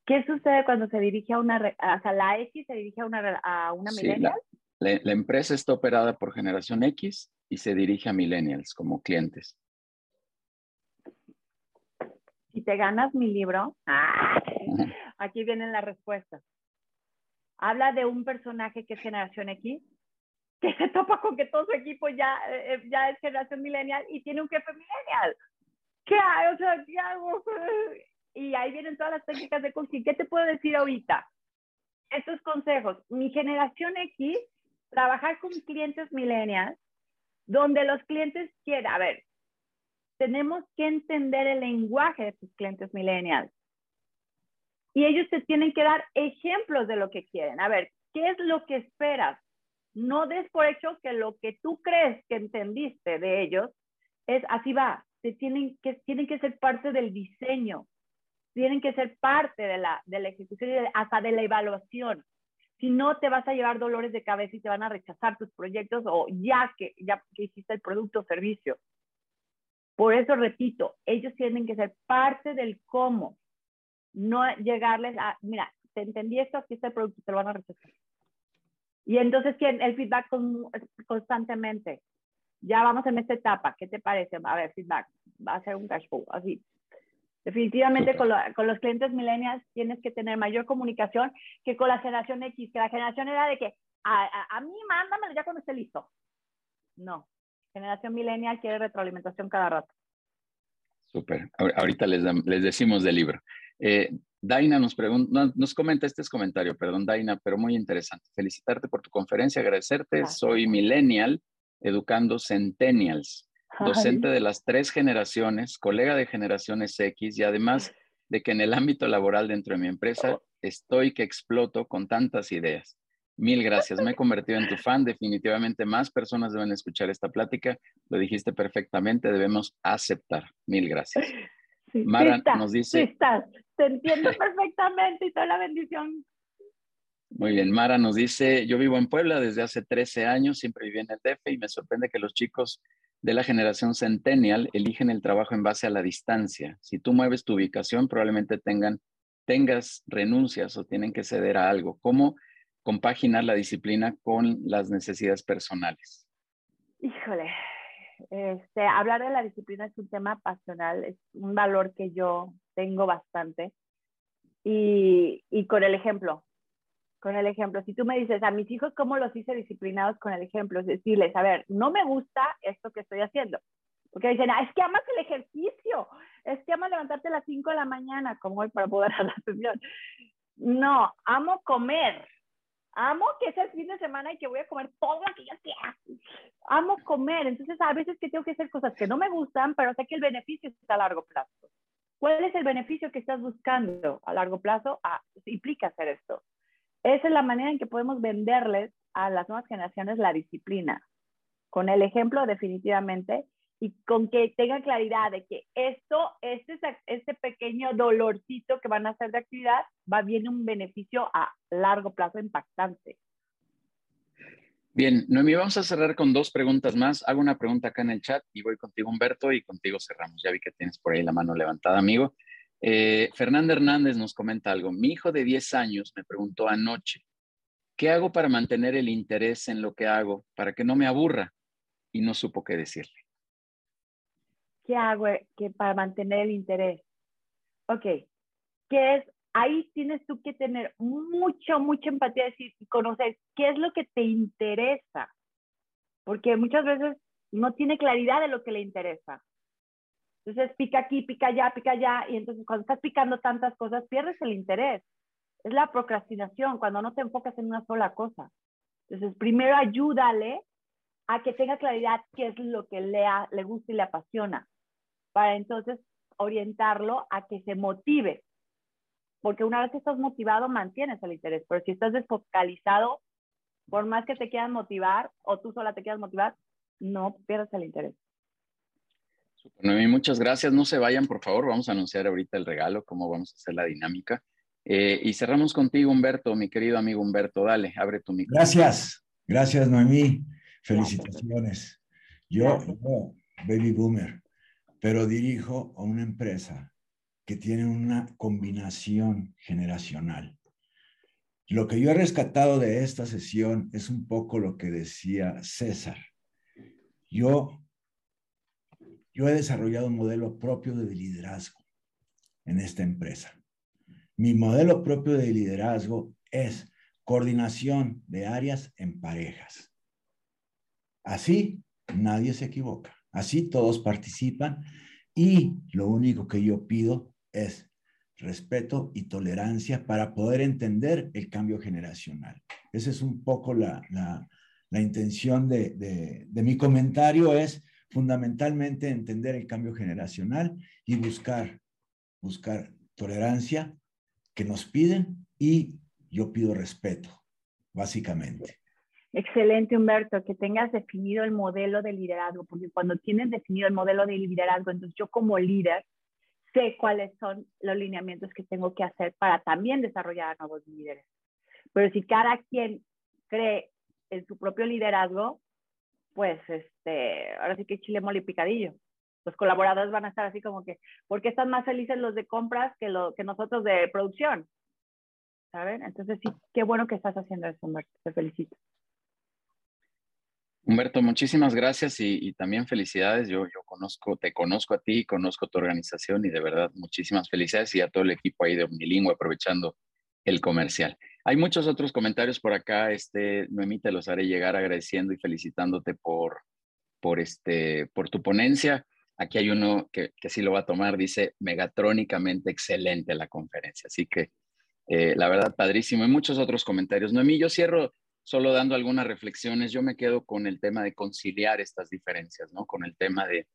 S3: ¿Qué sucede cuando se dirige a una, o sea, la X se dirige a una, a una millennial?
S1: la, la, empresa está operada por generación X y se dirige a millennials como clientes.
S3: Si te ganas mi libro, ¡ah! aquí vienen las respuestas. Habla de un personaje que es generación X, que se topa con que todo su equipo ya, eh, ya es generación millennial y tiene un jefe millennial. ¿Qué hay? O sea, ¿qué hago? Y ahí vienen todas las técnicas de coaching. ¿Qué te puedo decir ahorita? Estos consejos. Mi generación X, trabajar con clientes millennials, donde los clientes quieren, a ver, tenemos que entender el lenguaje de tus clientes millennials. Y ellos te tienen que dar ejemplos de lo que quieren. A ver, ¿qué es lo que esperas? No des por hecho que lo que tú crees que entendiste de ellos es así va. Tienen que, tienen que ser parte del diseño, tienen que ser parte de la, de la ejecución y hasta de la evaluación. Si no, te vas a llevar dolores de cabeza y te van a rechazar tus proyectos o ya que, ya que hiciste el producto o servicio. Por eso repito, ellos tienen que ser parte del cómo, no llegarles a, mira, te entendí esto, aquí está el producto, te lo van a rechazar. Y entonces, ¿quién? El feedback con, constantemente. Ya vamos en esta etapa, ¿qué te parece? A ver, feedback, va a ser un dashboard, así. Definitivamente con, lo, con, los clientes millennials tienes que tener mayor comunicación que con la generación X, que la generación era de que a, a, a mí mándamelo ya cuando esté listo. No, generación millennial quiere retroalimentación cada rato.
S1: Súper, ahorita les, les, decimos del libro. Eh, Daina nos, pregunta, nos comenta este es comentario, perdón Daina, pero muy interesante. Felicitarte por tu conferencia, agradecerte. Gracias. Soy millennial, educando centennials docente de las tres generaciones, colega de generaciones X y además de que en el ámbito laboral dentro de mi empresa estoy que exploto con tantas ideas. Mil gracias, me he convertido en tu fan. Definitivamente más personas deben escuchar esta plática. Lo dijiste perfectamente, debemos aceptar. Mil gracias.
S3: Sí, Mara sí está, nos dice... Sí estás. Te entiendo perfectamente y toda la bendición.
S1: Muy bien, Mara nos dice, yo vivo en Puebla desde hace 13 años, siempre viví en el DF y me sorprende que los chicos de la generación centennial eligen el trabajo en base a la distancia. Si tú mueves tu ubicación, probablemente tengan, tengas renuncias o tienen que ceder a algo. ¿Cómo compaginar la disciplina con las necesidades personales?
S3: Híjole, este, hablar de la disciplina es un tema pasional, es un valor que yo tengo bastante. Y, y con el ejemplo, con el ejemplo. Si tú me dices a mis hijos cómo los hice disciplinados con el ejemplo, es decirles, a ver, no me gusta esto que estoy haciendo. Porque dicen, ah, es que amas el ejercicio, es que amas levantarte a las 5 de la mañana, como hoy para poder dar la sesión. No, amo comer. Amo que es el fin de semana y que voy a comer todo lo que yo quiera. Amo comer. Entonces, a veces que tengo que hacer cosas que no me gustan, pero sé que el beneficio está a largo plazo. ¿Cuál es el beneficio que estás buscando a largo plazo? Ah, implica hacer esto. Esa es la manera en que podemos venderles a las nuevas generaciones la disciplina, con el ejemplo definitivamente y con que tengan claridad de que esto, este, este pequeño dolorcito que van a hacer de actividad, va bien un beneficio a largo plazo impactante.
S1: Bien, Noemí, vamos a cerrar con dos preguntas más. Hago una pregunta acá en el chat y voy contigo, Humberto, y contigo cerramos. Ya vi que tienes por ahí la mano levantada, amigo. Eh, Fernanda Hernández nos comenta algo. Mi hijo de 10 años me preguntó anoche, ¿qué hago para mantener el interés en lo que hago, para que no me aburra? Y no supo qué decirle.
S3: ¿qué hago que para mantener el interés? Ok, ¿qué es? Ahí tienes tú que tener mucho, mucha empatía y conocer qué es lo que te interesa. Porque muchas veces no tiene claridad de lo que le interesa. Entonces pica aquí, pica allá, pica allá, y entonces cuando estás picando tantas cosas pierdes el interés. Es la procrastinación, cuando no te enfocas en una sola cosa. Entonces, primero ayúdale a que tenga claridad qué es lo que le, le gusta y le apasiona, para entonces orientarlo a que se motive. Porque una vez que estás motivado, mantienes el interés, pero si estás desfocalizado, por más que te quieran motivar o tú sola te quieras motivar, no pierdas el interés.
S1: Noemí, muchas gracias. No se vayan, por favor. Vamos a anunciar ahorita el regalo, cómo vamos a hacer la dinámica. Eh, y cerramos contigo, Humberto, mi querido amigo Humberto. Dale, abre tu micrófono.
S7: Gracias, gracias, Noemí. Felicitaciones. Yo, yo, baby boomer, pero dirijo a una empresa que tiene una combinación generacional. Lo que yo he rescatado de esta sesión es un poco lo que decía César. Yo, yo he desarrollado un modelo propio de liderazgo en esta empresa. Mi modelo propio de liderazgo es coordinación de áreas en parejas. Así nadie se equivoca. Así todos participan y lo único que yo pido es respeto y tolerancia para poder entender el cambio generacional. Esa es un poco la, intención de, de mi comentario, es fundamentalmente entender el cambio generacional y buscar, buscar tolerancia que nos piden y yo pido respeto, básicamente.
S3: Excelente, Humberto, que tengas definido el modelo de liderazgo, porque cuando tienes definido el modelo de liderazgo, entonces yo como líder sé cuáles son los lineamientos que tengo que hacer para también desarrollar a nuevos líderes. Pero si cada quien cree en su propio liderazgo, pues este, ahora sí que chile mole y picadillo. Los colaboradores van a estar así como que, ¿por qué están más felices los de compras que, lo, que nosotros de producción? ¿Saben? Entonces sí, qué bueno que estás haciendo eso, Humberto. Te felicito.
S1: Humberto, muchísimas gracias y, también felicidades. Yo, yo conozco, te conozco a ti, conozco tu organización y de verdad muchísimas felicidades y a todo el equipo ahí de Omnilingüe aprovechando el comercial. Hay muchos otros comentarios por acá, este, Noemí, te los haré llegar agradeciendo y felicitándote por, por, este, por tu ponencia. Aquí hay uno que, que sí lo va a tomar, dice megatrónicamente excelente la conferencia. Así que eh, la verdad, padrísimo. Y muchos otros comentarios. Noemí, yo cierro solo dando algunas reflexiones. Yo me quedo con el tema de conciliar estas diferencias, ¿no? Con el tema de,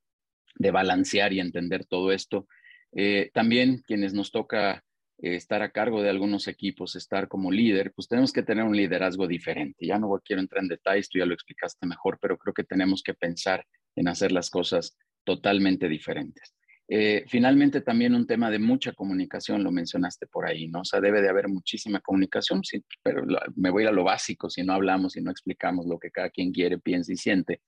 S1: de balancear y entender todo esto. Eh, también quienes nos toca estar a cargo de algunos equipos, estar como líder, pues tenemos que tener un liderazgo diferente. Ya no quiero entrar en detalles, tú ya lo explicaste mejor, pero creo que tenemos que pensar en hacer las cosas totalmente diferentes. Eh, finalmente, también un tema de mucha comunicación, lo mencionaste por ahí, ¿no? O sea, debe de haber muchísima comunicación, sí, pero me voy a lo básico, si no hablamos y no explicamos lo que cada quien quiere, piensa y siente,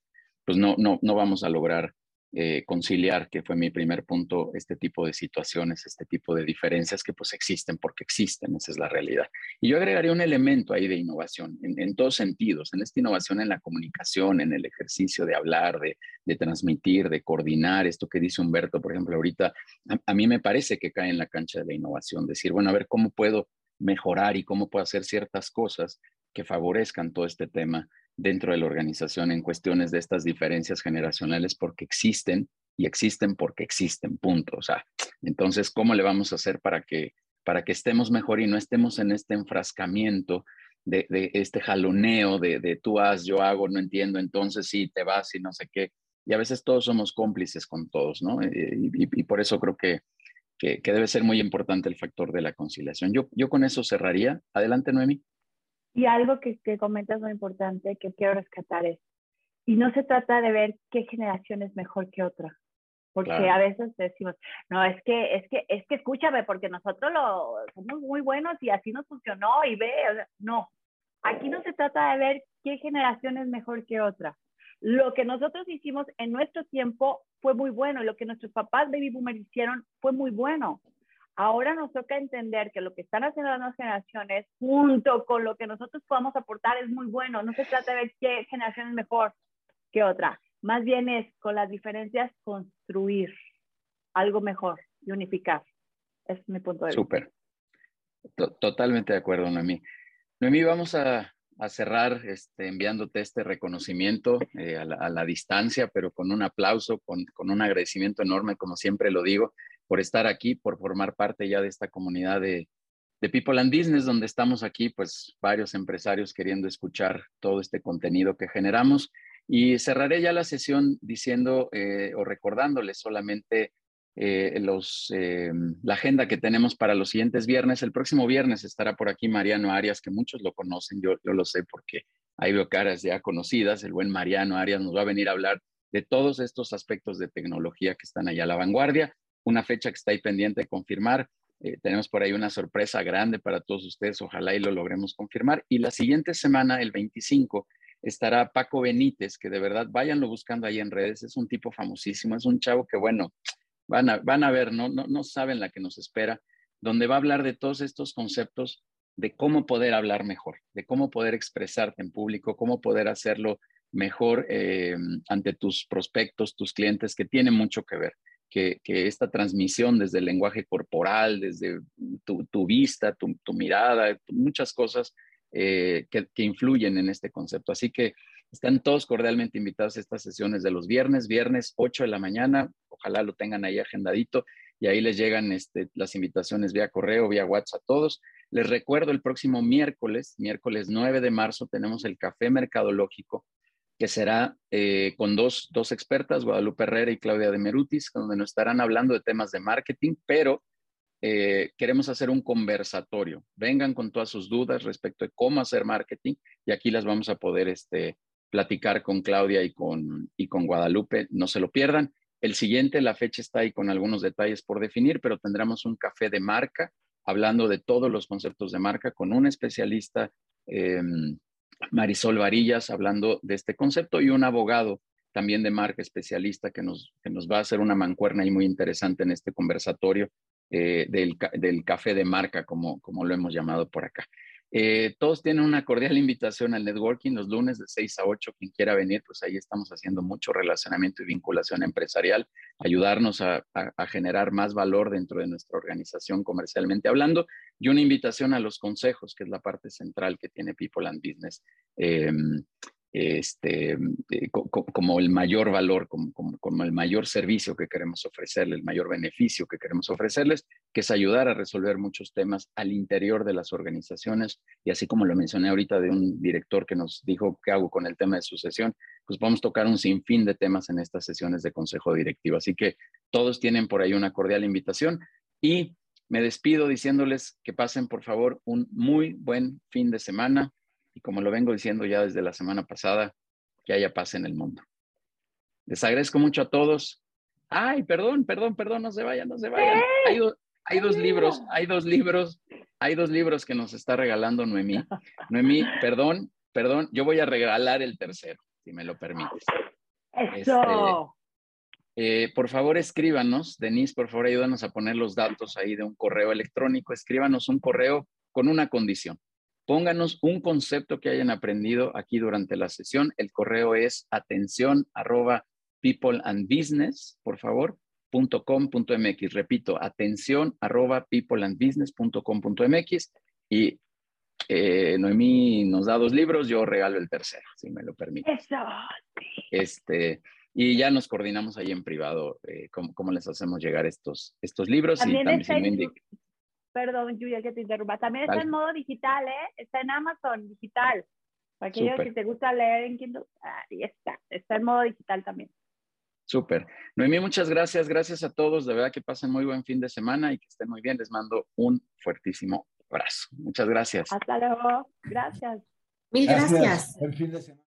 S1: pues no, no, no vamos a lograr eh, conciliar, que fue mi primer punto, este tipo de situaciones, este tipo de diferencias que pues existen porque existen, esa es la realidad. Y yo agregaría un elemento ahí de innovación, en, todos sentidos, en esta innovación en la comunicación, en el ejercicio de hablar, de, de transmitir, de coordinar, esto que dice Humberto, por ejemplo, ahorita, a, a mí me parece que cae en la cancha de la innovación, decir, bueno, a ver cómo puedo mejorar y cómo puedo hacer ciertas cosas que favorezcan todo este tema dentro de la organización en cuestiones de estas diferencias generacionales porque existen y existen porque existen, punto. O sea, entonces, ¿cómo le vamos a hacer para que, para que estemos mejor y no estemos en este enfrascamiento de, este jaloneo de, tú haz, yo hago, no entiendo, entonces sí, te vas y no sé qué. Y a veces todos somos cómplices con todos, ¿no? Eh, y, y, por eso creo que, que, que, debe ser muy importante el factor de la conciliación. Yo, yo con eso cerraría. Adelante, Noemi.
S3: Y algo que, que comentas muy importante que quiero rescatar es, y no se trata de ver qué generación es mejor que otra, porque claro. a veces decimos, no, es que, es que, es que escúchame, porque nosotros lo, somos muy buenos y así nos funcionó y ve, o sea, no, aquí no se trata de ver qué generación es mejor que otra. Lo que nosotros hicimos en nuestro tiempo fue muy bueno, lo que nuestros papás baby boomers hicieron fue muy bueno. Ahora nos toca entender que lo que están haciendo las nuevas generaciones, junto con lo que nosotros podamos aportar, es muy bueno. No se trata de ver qué generación es mejor que otra. Más bien es con las diferencias construir algo mejor y unificar. Es mi punto de vista.
S1: Súper. Totalmente de acuerdo, Noemí. Noemí, vamos a, cerrar este, enviándote este reconocimiento eh, a, la, distancia, pero con un aplauso, con, con, un agradecimiento enorme, como siempre lo digo, por estar aquí, por formar parte ya de esta comunidad de, de People and Business, donde estamos aquí, pues varios empresarios queriendo escuchar todo este contenido que generamos. Y cerraré ya la sesión diciendo eh, o recordándoles solamente eh, los, eh, la agenda que tenemos para los siguientes viernes. El próximo viernes estará por aquí Mariano Arias, que muchos lo conocen, yo, yo lo sé porque ahí veo caras ya conocidas. El buen Mariano Arias nos va a venir a hablar de todos estos aspectos de tecnología que están allá a la vanguardia. Una fecha que está ahí pendiente de confirmar eh, tenemos por ahí una sorpresa grande para todos ustedes, ojalá y lo logremos confirmar. Y la siguiente semana, el 25, estará Paco Benítez, que de verdad váyanlo buscando ahí en redes, es un tipo famosísimo, es un chavo que bueno, van a, van a ver, no, no, no saben la que nos espera, donde va a hablar de todos estos conceptos de cómo poder hablar mejor, de cómo poder expresarte en público, cómo poder hacerlo mejor eh, ante tus prospectos, tus clientes, que tiene mucho que ver que, esta transmisión desde el lenguaje corporal, desde tu, vista, tu, mirada, muchas cosas eh, que, influyen en este concepto. Así que están todos cordialmente invitados a estas sesiones de los viernes, viernes 8 de la mañana, ojalá lo tengan ahí agendadito y ahí les llegan este, las invitaciones vía correo, vía WhatsApp a todos. Les recuerdo el próximo miércoles, miércoles 9 de marzo, tenemos el café mercadológico que será eh, con dos, dos expertas, Guadalupe Herrera y Claudia de Merutis, donde nos estarán hablando de temas de marketing, pero eh, queremos hacer un conversatorio. Vengan con todas sus dudas respecto de cómo hacer marketing y aquí las vamos a poder este, platicar con Claudia y con, y con Guadalupe. No se lo pierdan. El siguiente, la fecha está ahí con algunos detalles por definir, pero tendremos un café de marca hablando de todos los conceptos de marca con un especialista em, Marisol Varillas hablando de este concepto y un abogado también de marca especialista que nos, nos va a hacer una mancuerna y muy interesante en este conversatorio eh, del, del, café de marca, como, como lo hemos llamado por acá. Eh, todos tienen una cordial invitación al networking los lunes de 6 a 8. Quien quiera venir, pues ahí estamos haciendo mucho relacionamiento y vinculación empresarial, ayudarnos a, generar más valor dentro de nuestra organización comercialmente hablando y una invitación a los consejos, que es la parte central que tiene People and Business. Em, este, eh, como el mayor valor, como, como, el mayor servicio que queremos ofrecerles, el mayor beneficio que queremos ofrecerles, que es ayudar a resolver muchos temas al interior de las organizaciones. Y así como lo mencioné ahorita de un director que nos dijo qué hago con el tema de sucesión, pues vamos a tocar un sinfín de temas en estas sesiones de consejo directivo. Así que todos tienen por ahí una cordial invitación y me despido diciéndoles que pasen por favor un muy buen fin de semana y como lo vengo diciendo ya desde la semana pasada, que haya paz en el mundo. Les agradezco mucho a todos. Ay, perdón, perdón, perdón, no se vayan, no se vayan. Hay, hay dos libros, hay dos libros, hay dos libros que nos está regalando Noemí. Noemí, perdón, perdón, yo voy a regalar el tercero, si me lo permites.
S3: Eso.
S1: Este, eh, por favor, escríbanos, Denise, por favor, ayúdanos a poner los datos ahí de un correo electrónico. Escríbanos un correo con una condición. Pónganos un concepto que hayan aprendido aquí durante la sesión. El correo es atención arroba people and business, por favor, punto com, punto mx. Repito, atención arroba people and business, punto com, punto mx. Y eh, Noemí nos da dos libros, yo regalo el tercero, si me lo permite.
S3: Eso.
S1: Este, y ya nos coordinamos ahí en privado eh, cómo, les hacemos llegar estos, estos libros.
S3: También
S1: y
S3: también perdón, Julia, que te interrumpa. También está en modo digital, ¿eh? Está en Amazon digital. Para aquellos que te gusta leer en Kindle, ahí está. Está en modo digital también.
S1: Súper. Noemí, muchas gracias. Gracias a todos. De verdad que pasen muy buen fin de semana y que estén muy bien. Les mando un fuertísimo abrazo. Muchas gracias.
S3: Hasta luego. Gracias.
S5: Mil gracias.
S7: Buen fin de semana.